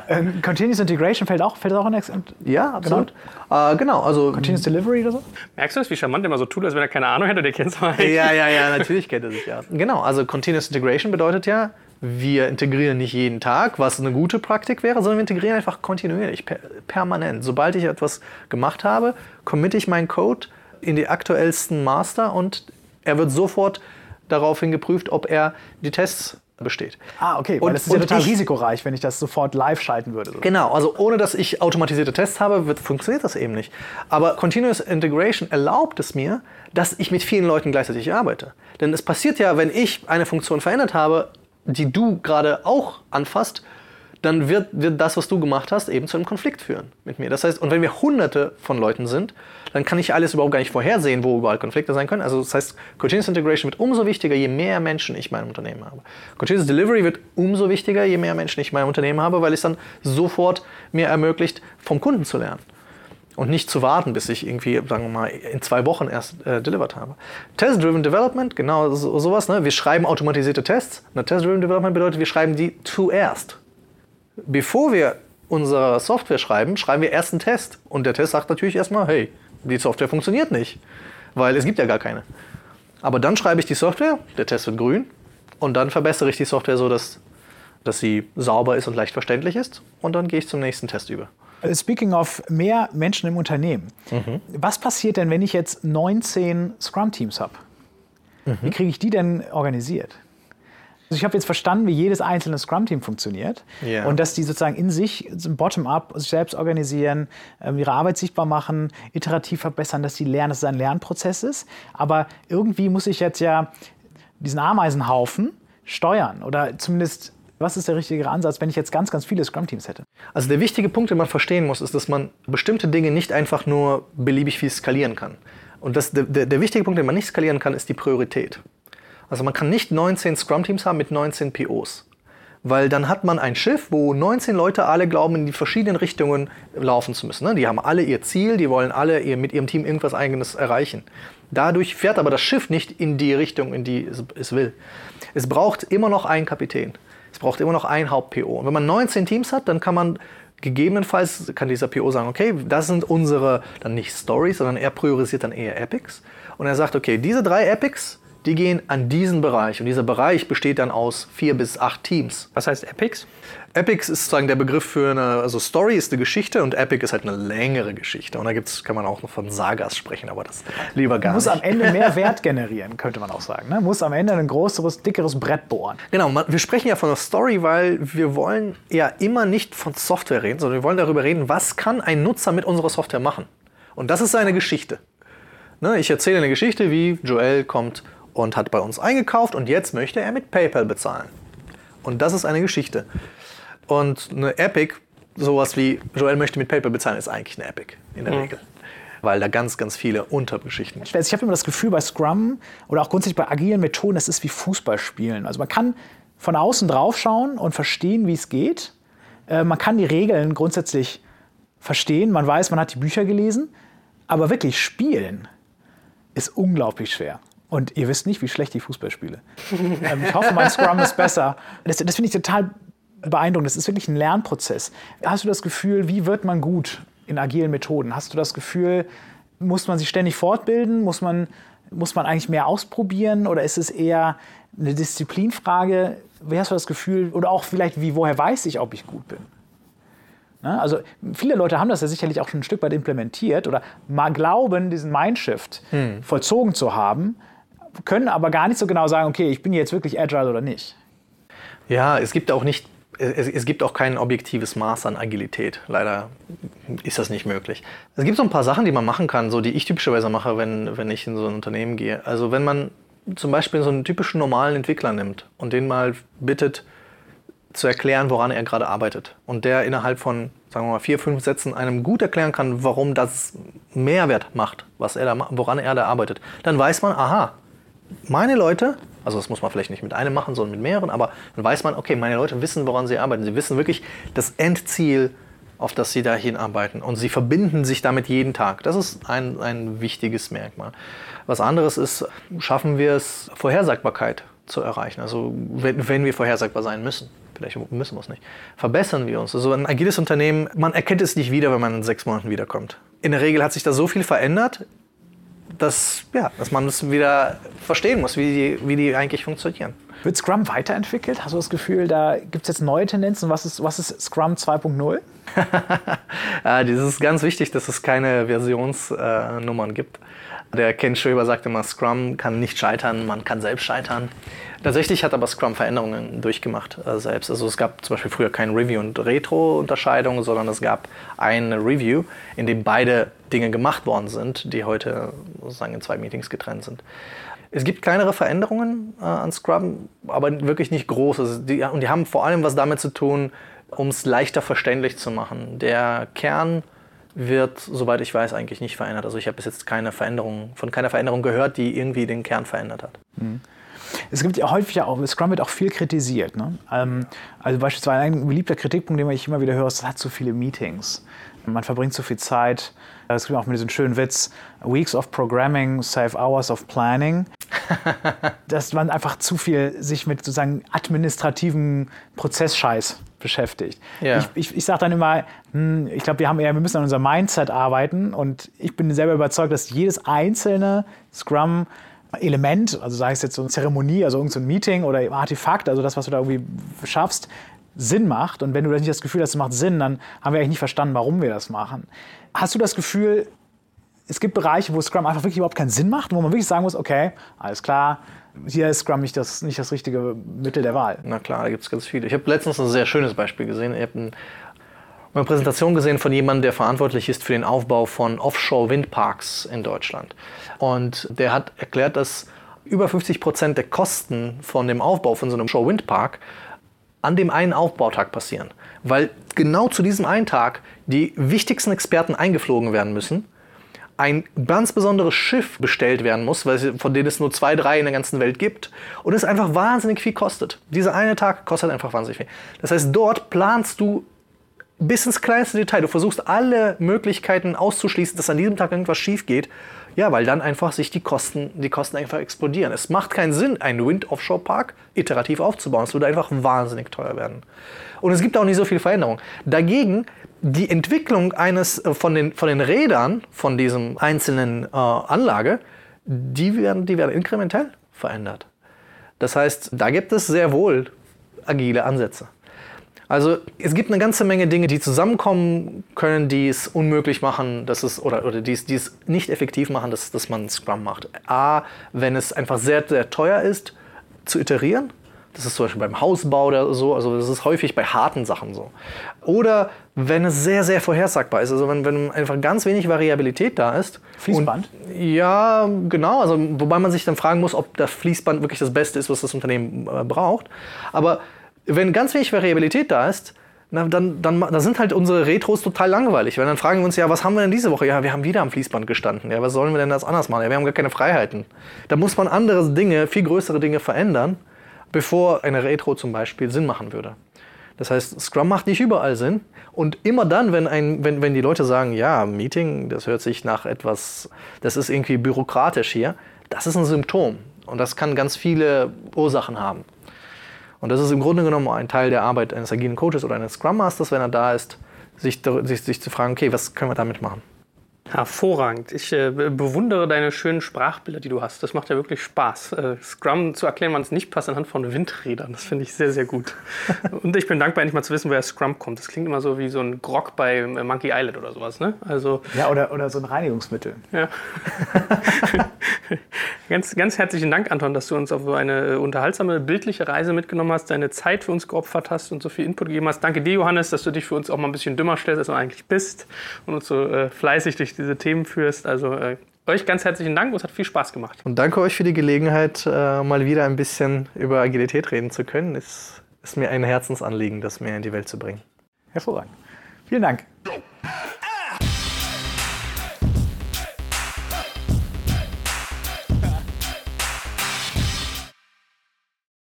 Ähm, Continuous Integration fällt auch, fällt auch in Ex Ja, absolut. Genau, äh, genau also Continuous Delivery oder so? Merkst du das, wie charmant der immer so tut, als wenn er keine Ahnung hätte? Der kennt es mal. Ja, ja, ja, natürlich kennt er sich ja. Genau, also Continuous Integration bedeutet ja, wir integrieren nicht jeden Tag, was eine gute Praktik wäre, sondern wir integrieren einfach kontinuierlich, per permanent. Sobald ich etwas gemacht habe, committe ich meinen Code in die aktuellsten Master und er wird sofort daraufhin geprüft, ob er die Tests besteht. Ah, okay, weil Und- das ist ja total ich- risikoreich, wenn ich das sofort live schalten würde. Genau, also ohne dass ich automatisierte Tests habe, wird, funktioniert das eben nicht. Aber Continuous Integration erlaubt es mir, dass ich mit vielen Leuten gleichzeitig arbeite. Denn es passiert ja, wenn ich eine Funktion verändert habe, die du gerade auch anfasst, dann wird, wird das, was du gemacht hast, eben zu einem Konflikt führen mit mir. Das heißt, und wenn wir hunderte von Leuten sind, dann kann ich alles überhaupt gar nicht vorhersehen, wo überall Konflikte sein können. Also das heißt, Continuous Integration wird umso wichtiger, je mehr Menschen ich in meinem Unternehmen habe. Continuous Delivery wird umso wichtiger, je mehr Menschen ich in meinem Unternehmen habe, weil es dann sofort mir ermöglicht, vom Kunden zu lernen. Und nicht zu warten, bis ich irgendwie, sagen wir mal, in zwei Wochen erst äh, delivered habe. Test-Driven Development, genau so, sowas. Ne? Wir schreiben automatisierte Tests. Test-Driven Development bedeutet, wir schreiben die zuerst. Bevor wir unsere Software schreiben, schreiben wir erst einen Test. Und der Test sagt natürlich erstmal, hey, die Software funktioniert nicht, weil es gibt ja gar keine. Aber dann schreibe ich die Software, der Test wird grün, und dann verbessere ich die Software so, dass, dass sie sauber ist und leicht verständlich ist. Und dann gehe ich zum nächsten Test über. Speaking of mehr Menschen im Unternehmen. Was passiert denn, wenn ich jetzt 19 Scrum-Teams habe? Wie kriege ich die denn organisiert? Also ich habe jetzt verstanden, wie jedes einzelne Scrum-Team funktioniert Ja. und dass die sozusagen in sich bottom-up sich selbst organisieren, ähm, ihre Arbeit sichtbar machen, iterativ verbessern, dass sie lernen, dass es ein Lernprozess ist. Aber irgendwie muss ich jetzt ja diesen Ameisenhaufen steuern oder zumindest, was ist der richtige Ansatz, wenn ich jetzt ganz, ganz viele Scrum-Teams hätte? Also der wichtige Punkt, den man verstehen muss, ist, dass man bestimmte Dinge nicht einfach nur beliebig viel skalieren kann. Und das, der der wichtige Punkt, den man nicht skalieren kann, ist die Priorität. Also man kann nicht 19 Scrum-Teams haben mit 19 POs. Weil dann hat man ein Schiff, wo 19 Leute alle glauben, in die verschiedenen Richtungen laufen zu müssen. ne? Die haben alle ihr Ziel, die wollen alle mit ihrem Team irgendwas Eigenes erreichen. Dadurch fährt aber das Schiff nicht in die Richtung, in die es, will. Es braucht immer noch einen Kapitän. Es braucht immer noch ein Haupt-PO. Und wenn man 19 Teams hat, dann kann man gegebenenfalls, kann dieser PO sagen, okay, das sind unsere, dann nicht Stories, sondern er priorisiert dann eher Epics. Und er sagt, okay, diese drei Epics, die gehen an diesen Bereich. Und dieser Bereich besteht dann aus vier bis acht Teams. Was heißt Epics? Epics ist sozusagen der Begriff für eine, also Story ist eine Geschichte und Epic ist halt eine längere Geschichte. Und da gibt's, kann man auch noch von Sagas sprechen, aber das lieber gar Muss nicht. am Ende mehr Wert generieren, könnte man auch sagen. Ne? Muss am Ende ein größeres, dickeres Brett bohren. Genau, man, wir sprechen ja von einer Story, weil wir wollen ja immer nicht von Software reden, sondern wir wollen darüber reden, was kann ein Nutzer mit unserer Software machen. Und das ist seine Geschichte. Ne, ich erzähle eine Geschichte, wie Joel kommt und hat bei uns eingekauft und jetzt möchte er mit PayPal bezahlen. Und das ist eine Geschichte. Und eine Epic, sowas wie Joel möchte mit PayPal bezahlen, ist eigentlich eine Epic in der Regel. Weil da ganz, ganz viele Untergeschichten Also ich habe immer das Gefühl, bei Scrum oder auch grundsätzlich bei agilen Methoden, das ist wie Fußballspielen. Also man kann von außen drauf schauen und verstehen, wie es geht. Äh, man kann die Regeln grundsätzlich verstehen. Man weiß, man hat die Bücher gelesen. Aber wirklich spielen ist unglaublich schwer. Und ihr wisst nicht, wie schlecht ich Fußball spiele. ähm, ich hoffe, mein Scrum ist besser. Das, das finde ich total beeindruckend. Das ist wirklich ein Lernprozess. Hast du das Gefühl, wie wird man gut in agilen Methoden? Hast du das Gefühl, muss man sich ständig fortbilden? Muss man, muss man eigentlich mehr ausprobieren? Oder ist es eher eine Disziplinfrage? Wie hast du das Gefühl? Oder auch vielleicht, wie, woher weiß ich, ob ich gut bin? Ne? Also viele Leute haben das ja sicherlich auch schon ein Stück weit implementiert oder mal glauben, diesen Mindshift vollzogen zu haben. Können aber gar nicht so genau sagen, okay, ich bin jetzt wirklich agile oder nicht. Ja, es gibt auch nicht es, es, gibt auch kein objektives Maß an Agilität. Leider ist das nicht möglich. Es gibt so ein paar Sachen, die man machen kann, so die ich typischerweise mache, wenn, wenn ich in so ein Unternehmen gehe. Also wenn man zum Beispiel so einen typischen normalen Entwickler nimmt und den mal bittet, zu erklären, woran er gerade arbeitet. Und der innerhalb von, sagen wir mal, vier, fünf Sätzen einem gut erklären kann, warum das Mehrwert macht, was er da, woran er da arbeitet. Dann weiß man, aha, meine Leute also das muss man vielleicht nicht mit einem machen, sondern mit mehreren, aber dann weiß man, okay, meine Leute wissen, woran sie arbeiten. Sie wissen wirklich das Endziel, auf das sie dahin arbeiten. Und sie verbinden sich damit jeden Tag. Das ist ein, ein wichtiges Merkmal. Was anderes ist, schaffen wir es, Vorhersagbarkeit zu erreichen. Also wenn, wenn wir vorhersagbar sein müssen. Vielleicht müssen wir es nicht. Verbessern wir uns. Also ein agiles Unternehmen, man erkennt es nicht wieder, wenn man in sechs Monaten wiederkommt. In der Regel hat sich da so viel verändert dass, ja, dass man das wieder verstehen muss, wie die, wie die eigentlich funktionieren. Wird Scrum weiterentwickelt? Hast du das Gefühl, da gibt es jetzt neue Tendenzen? Was ist, was ist Scrum 2.0? das ist ganz wichtig, dass es keine Versionsnummern äh, gibt. Der Ken Schöber sagt immer, Scrum kann nicht scheitern, man kann selbst scheitern. Tatsächlich hat aber Scrum Veränderungen durchgemacht äh, selbst. Also es gab zum Beispiel früher keine Review- und Retro-Unterscheidung, sondern es gab eine Review, in dem beide Dinge gemacht worden sind, die heute sozusagen in zwei Meetings getrennt sind. Es gibt kleinere Veränderungen äh, an Scrum, aber wirklich nicht große. Die, und die haben vor allem was damit zu tun, um es leichter verständlich zu machen. Der Kern wird, soweit ich weiß, eigentlich nicht verändert. Also ich habe bis jetzt keine Veränderung, von keiner Veränderung gehört, die irgendwie den Kern verändert hat. Mhm. Es gibt ja häufig auch, Scrum wird auch viel kritisiert. Ne? Ähm, also beispielsweise ein beliebter Kritikpunkt, den ich immer wieder höre, ist, es hat zu viele Meetings. Man verbringt zu viel Zeit. Es gibt auch mit diesem schönen Witz, Weeks of Programming save hours of planning. dass man einfach zu viel sich mit sozusagen administrativen Prozessscheiß beschäftigt. Ja. Ich, ich, ich sage dann immer, hm, ich glaube, wir haben eher, wir müssen an unserem Mindset arbeiten und ich bin selber überzeugt, dass jedes einzelne Scrum Element, also sei es jetzt so eine Zeremonie, also irgendein so Meeting oder Artefakt, also das, was du da irgendwie schaffst, Sinn macht. Und wenn du nicht das Gefühl hast, es macht Sinn, dann haben wir eigentlich nicht verstanden, warum wir das machen. Hast du das Gefühl, es gibt Bereiche, wo Scrum einfach wirklich überhaupt keinen Sinn macht, wo man wirklich sagen muss, okay, alles klar, hier ist Scrum nicht das, nicht das richtige Mittel der Wahl. Na klar, da gibt es ganz viele. Ich habe letztens ein sehr schönes Beispiel gesehen. Ich habe ein, eine Präsentation gesehen von jemandem, der verantwortlich ist für den Aufbau von Offshore-Windparks in Deutschland. Und der hat erklärt, dass über 50 Prozent der Kosten von dem Aufbau von so einem Offshore-Windpark an dem einen Aufbautag passieren. Weil genau zu diesem einen Tag die wichtigsten Experten eingeflogen werden müssen, ein ganz besonderes Schiff bestellt werden muss, weil, von denen es nur zwei, drei in der ganzen Welt gibt und es einfach wahnsinnig viel kostet. Dieser eine Tag kostet einfach wahnsinnig viel. Das heißt, dort planst du bis ins kleinste Detail. Du versuchst alle Möglichkeiten auszuschließen, dass an diesem Tag irgendwas schief geht. Ja, weil dann einfach sich die Kosten, die Kosten einfach explodieren. Es macht keinen Sinn, einen Wind-Offshore-Park iterativ aufzubauen. Es würde einfach wahnsinnig teuer werden. Und es gibt auch nicht so viel Veränderung. Dagegen die Entwicklung eines äh, von den, von den Rädern von diesem einzelnen äh, Anlage, die werden, die werden inkrementell verändert. Das heißt, da gibt es sehr wohl agile Ansätze. Also es gibt eine ganze Menge Dinge, die zusammenkommen können, die es unmöglich machen, dass es, oder, oder die, es, die es nicht effektiv machen, dass, dass man Scrum macht. A, wenn es einfach sehr, sehr teuer ist, zu iterieren. Das ist zum Beispiel beim Hausbau oder so, also das ist häufig bei harten Sachen so. Oder wenn es sehr, sehr vorhersagbar ist, also wenn, wenn einfach ganz wenig Variabilität da ist. Fließband? Und, ja, genau, also wobei man sich dann fragen muss, ob das Fließband wirklich das Beste ist, was das Unternehmen äh, braucht. Aber wenn ganz wenig Variabilität da ist, na, dann, dann, dann sind halt unsere Retros total langweilig. Weil dann fragen wir uns ja, was haben wir denn diese Woche? Ja, wir haben wieder am Fließband gestanden. Ja, was sollen wir denn das anders machen? Ja, wir haben gar keine Freiheiten. Da muss man andere Dinge, viel größere Dinge verändern, bevor eine Retro zum Beispiel Sinn machen würde. Das heißt, Scrum macht nicht überall Sinn. Und immer dann, wenn, ein, wenn, wenn die Leute sagen, ja, Meeting, das hört sich nach etwas, das ist irgendwie bürokratisch hier, das ist ein Symptom. Und das kann ganz viele Ursachen haben. Und das ist im Grunde genommen ein Teil der Arbeit eines agilen Coaches oder eines Scrum Masters, wenn er da ist, sich, sich, sich zu fragen, okay, was können wir damit machen? Hervorragend. Ich äh, bewundere deine schönen Sprachbilder, die du hast. Das macht ja wirklich Spaß. Äh, Scrum zu erklären, wann es nicht passt, anhand von Windrädern. Das finde ich sehr, sehr gut. Und ich bin dankbar, endlich mal zu wissen, woher Scrum kommt. Das klingt immer so wie so ein Grog bei äh, Monkey Island oder sowas. Ne? Also, ja, oder, oder so ein Reinigungsmittel. Ja. ganz, ganz herzlichen Dank, Anton, dass du uns auf so eine äh, unterhaltsame, bildliche Reise mitgenommen hast, deine Zeit für uns geopfert hast und so viel Input gegeben hast. Danke dir, Johannes, dass du dich für uns auch mal ein bisschen dümmer stellst, als du eigentlich bist und uns so äh, fleißig durch diese Themen führst. Also äh, euch ganz herzlichen Dank, es hat viel Spaß gemacht. Und danke euch für die Gelegenheit, äh, mal wieder ein bisschen über Agilität reden zu können. Es ist mir ein Herzensanliegen, das mehr in die Welt zu bringen. Hervorragend. Vielen Dank.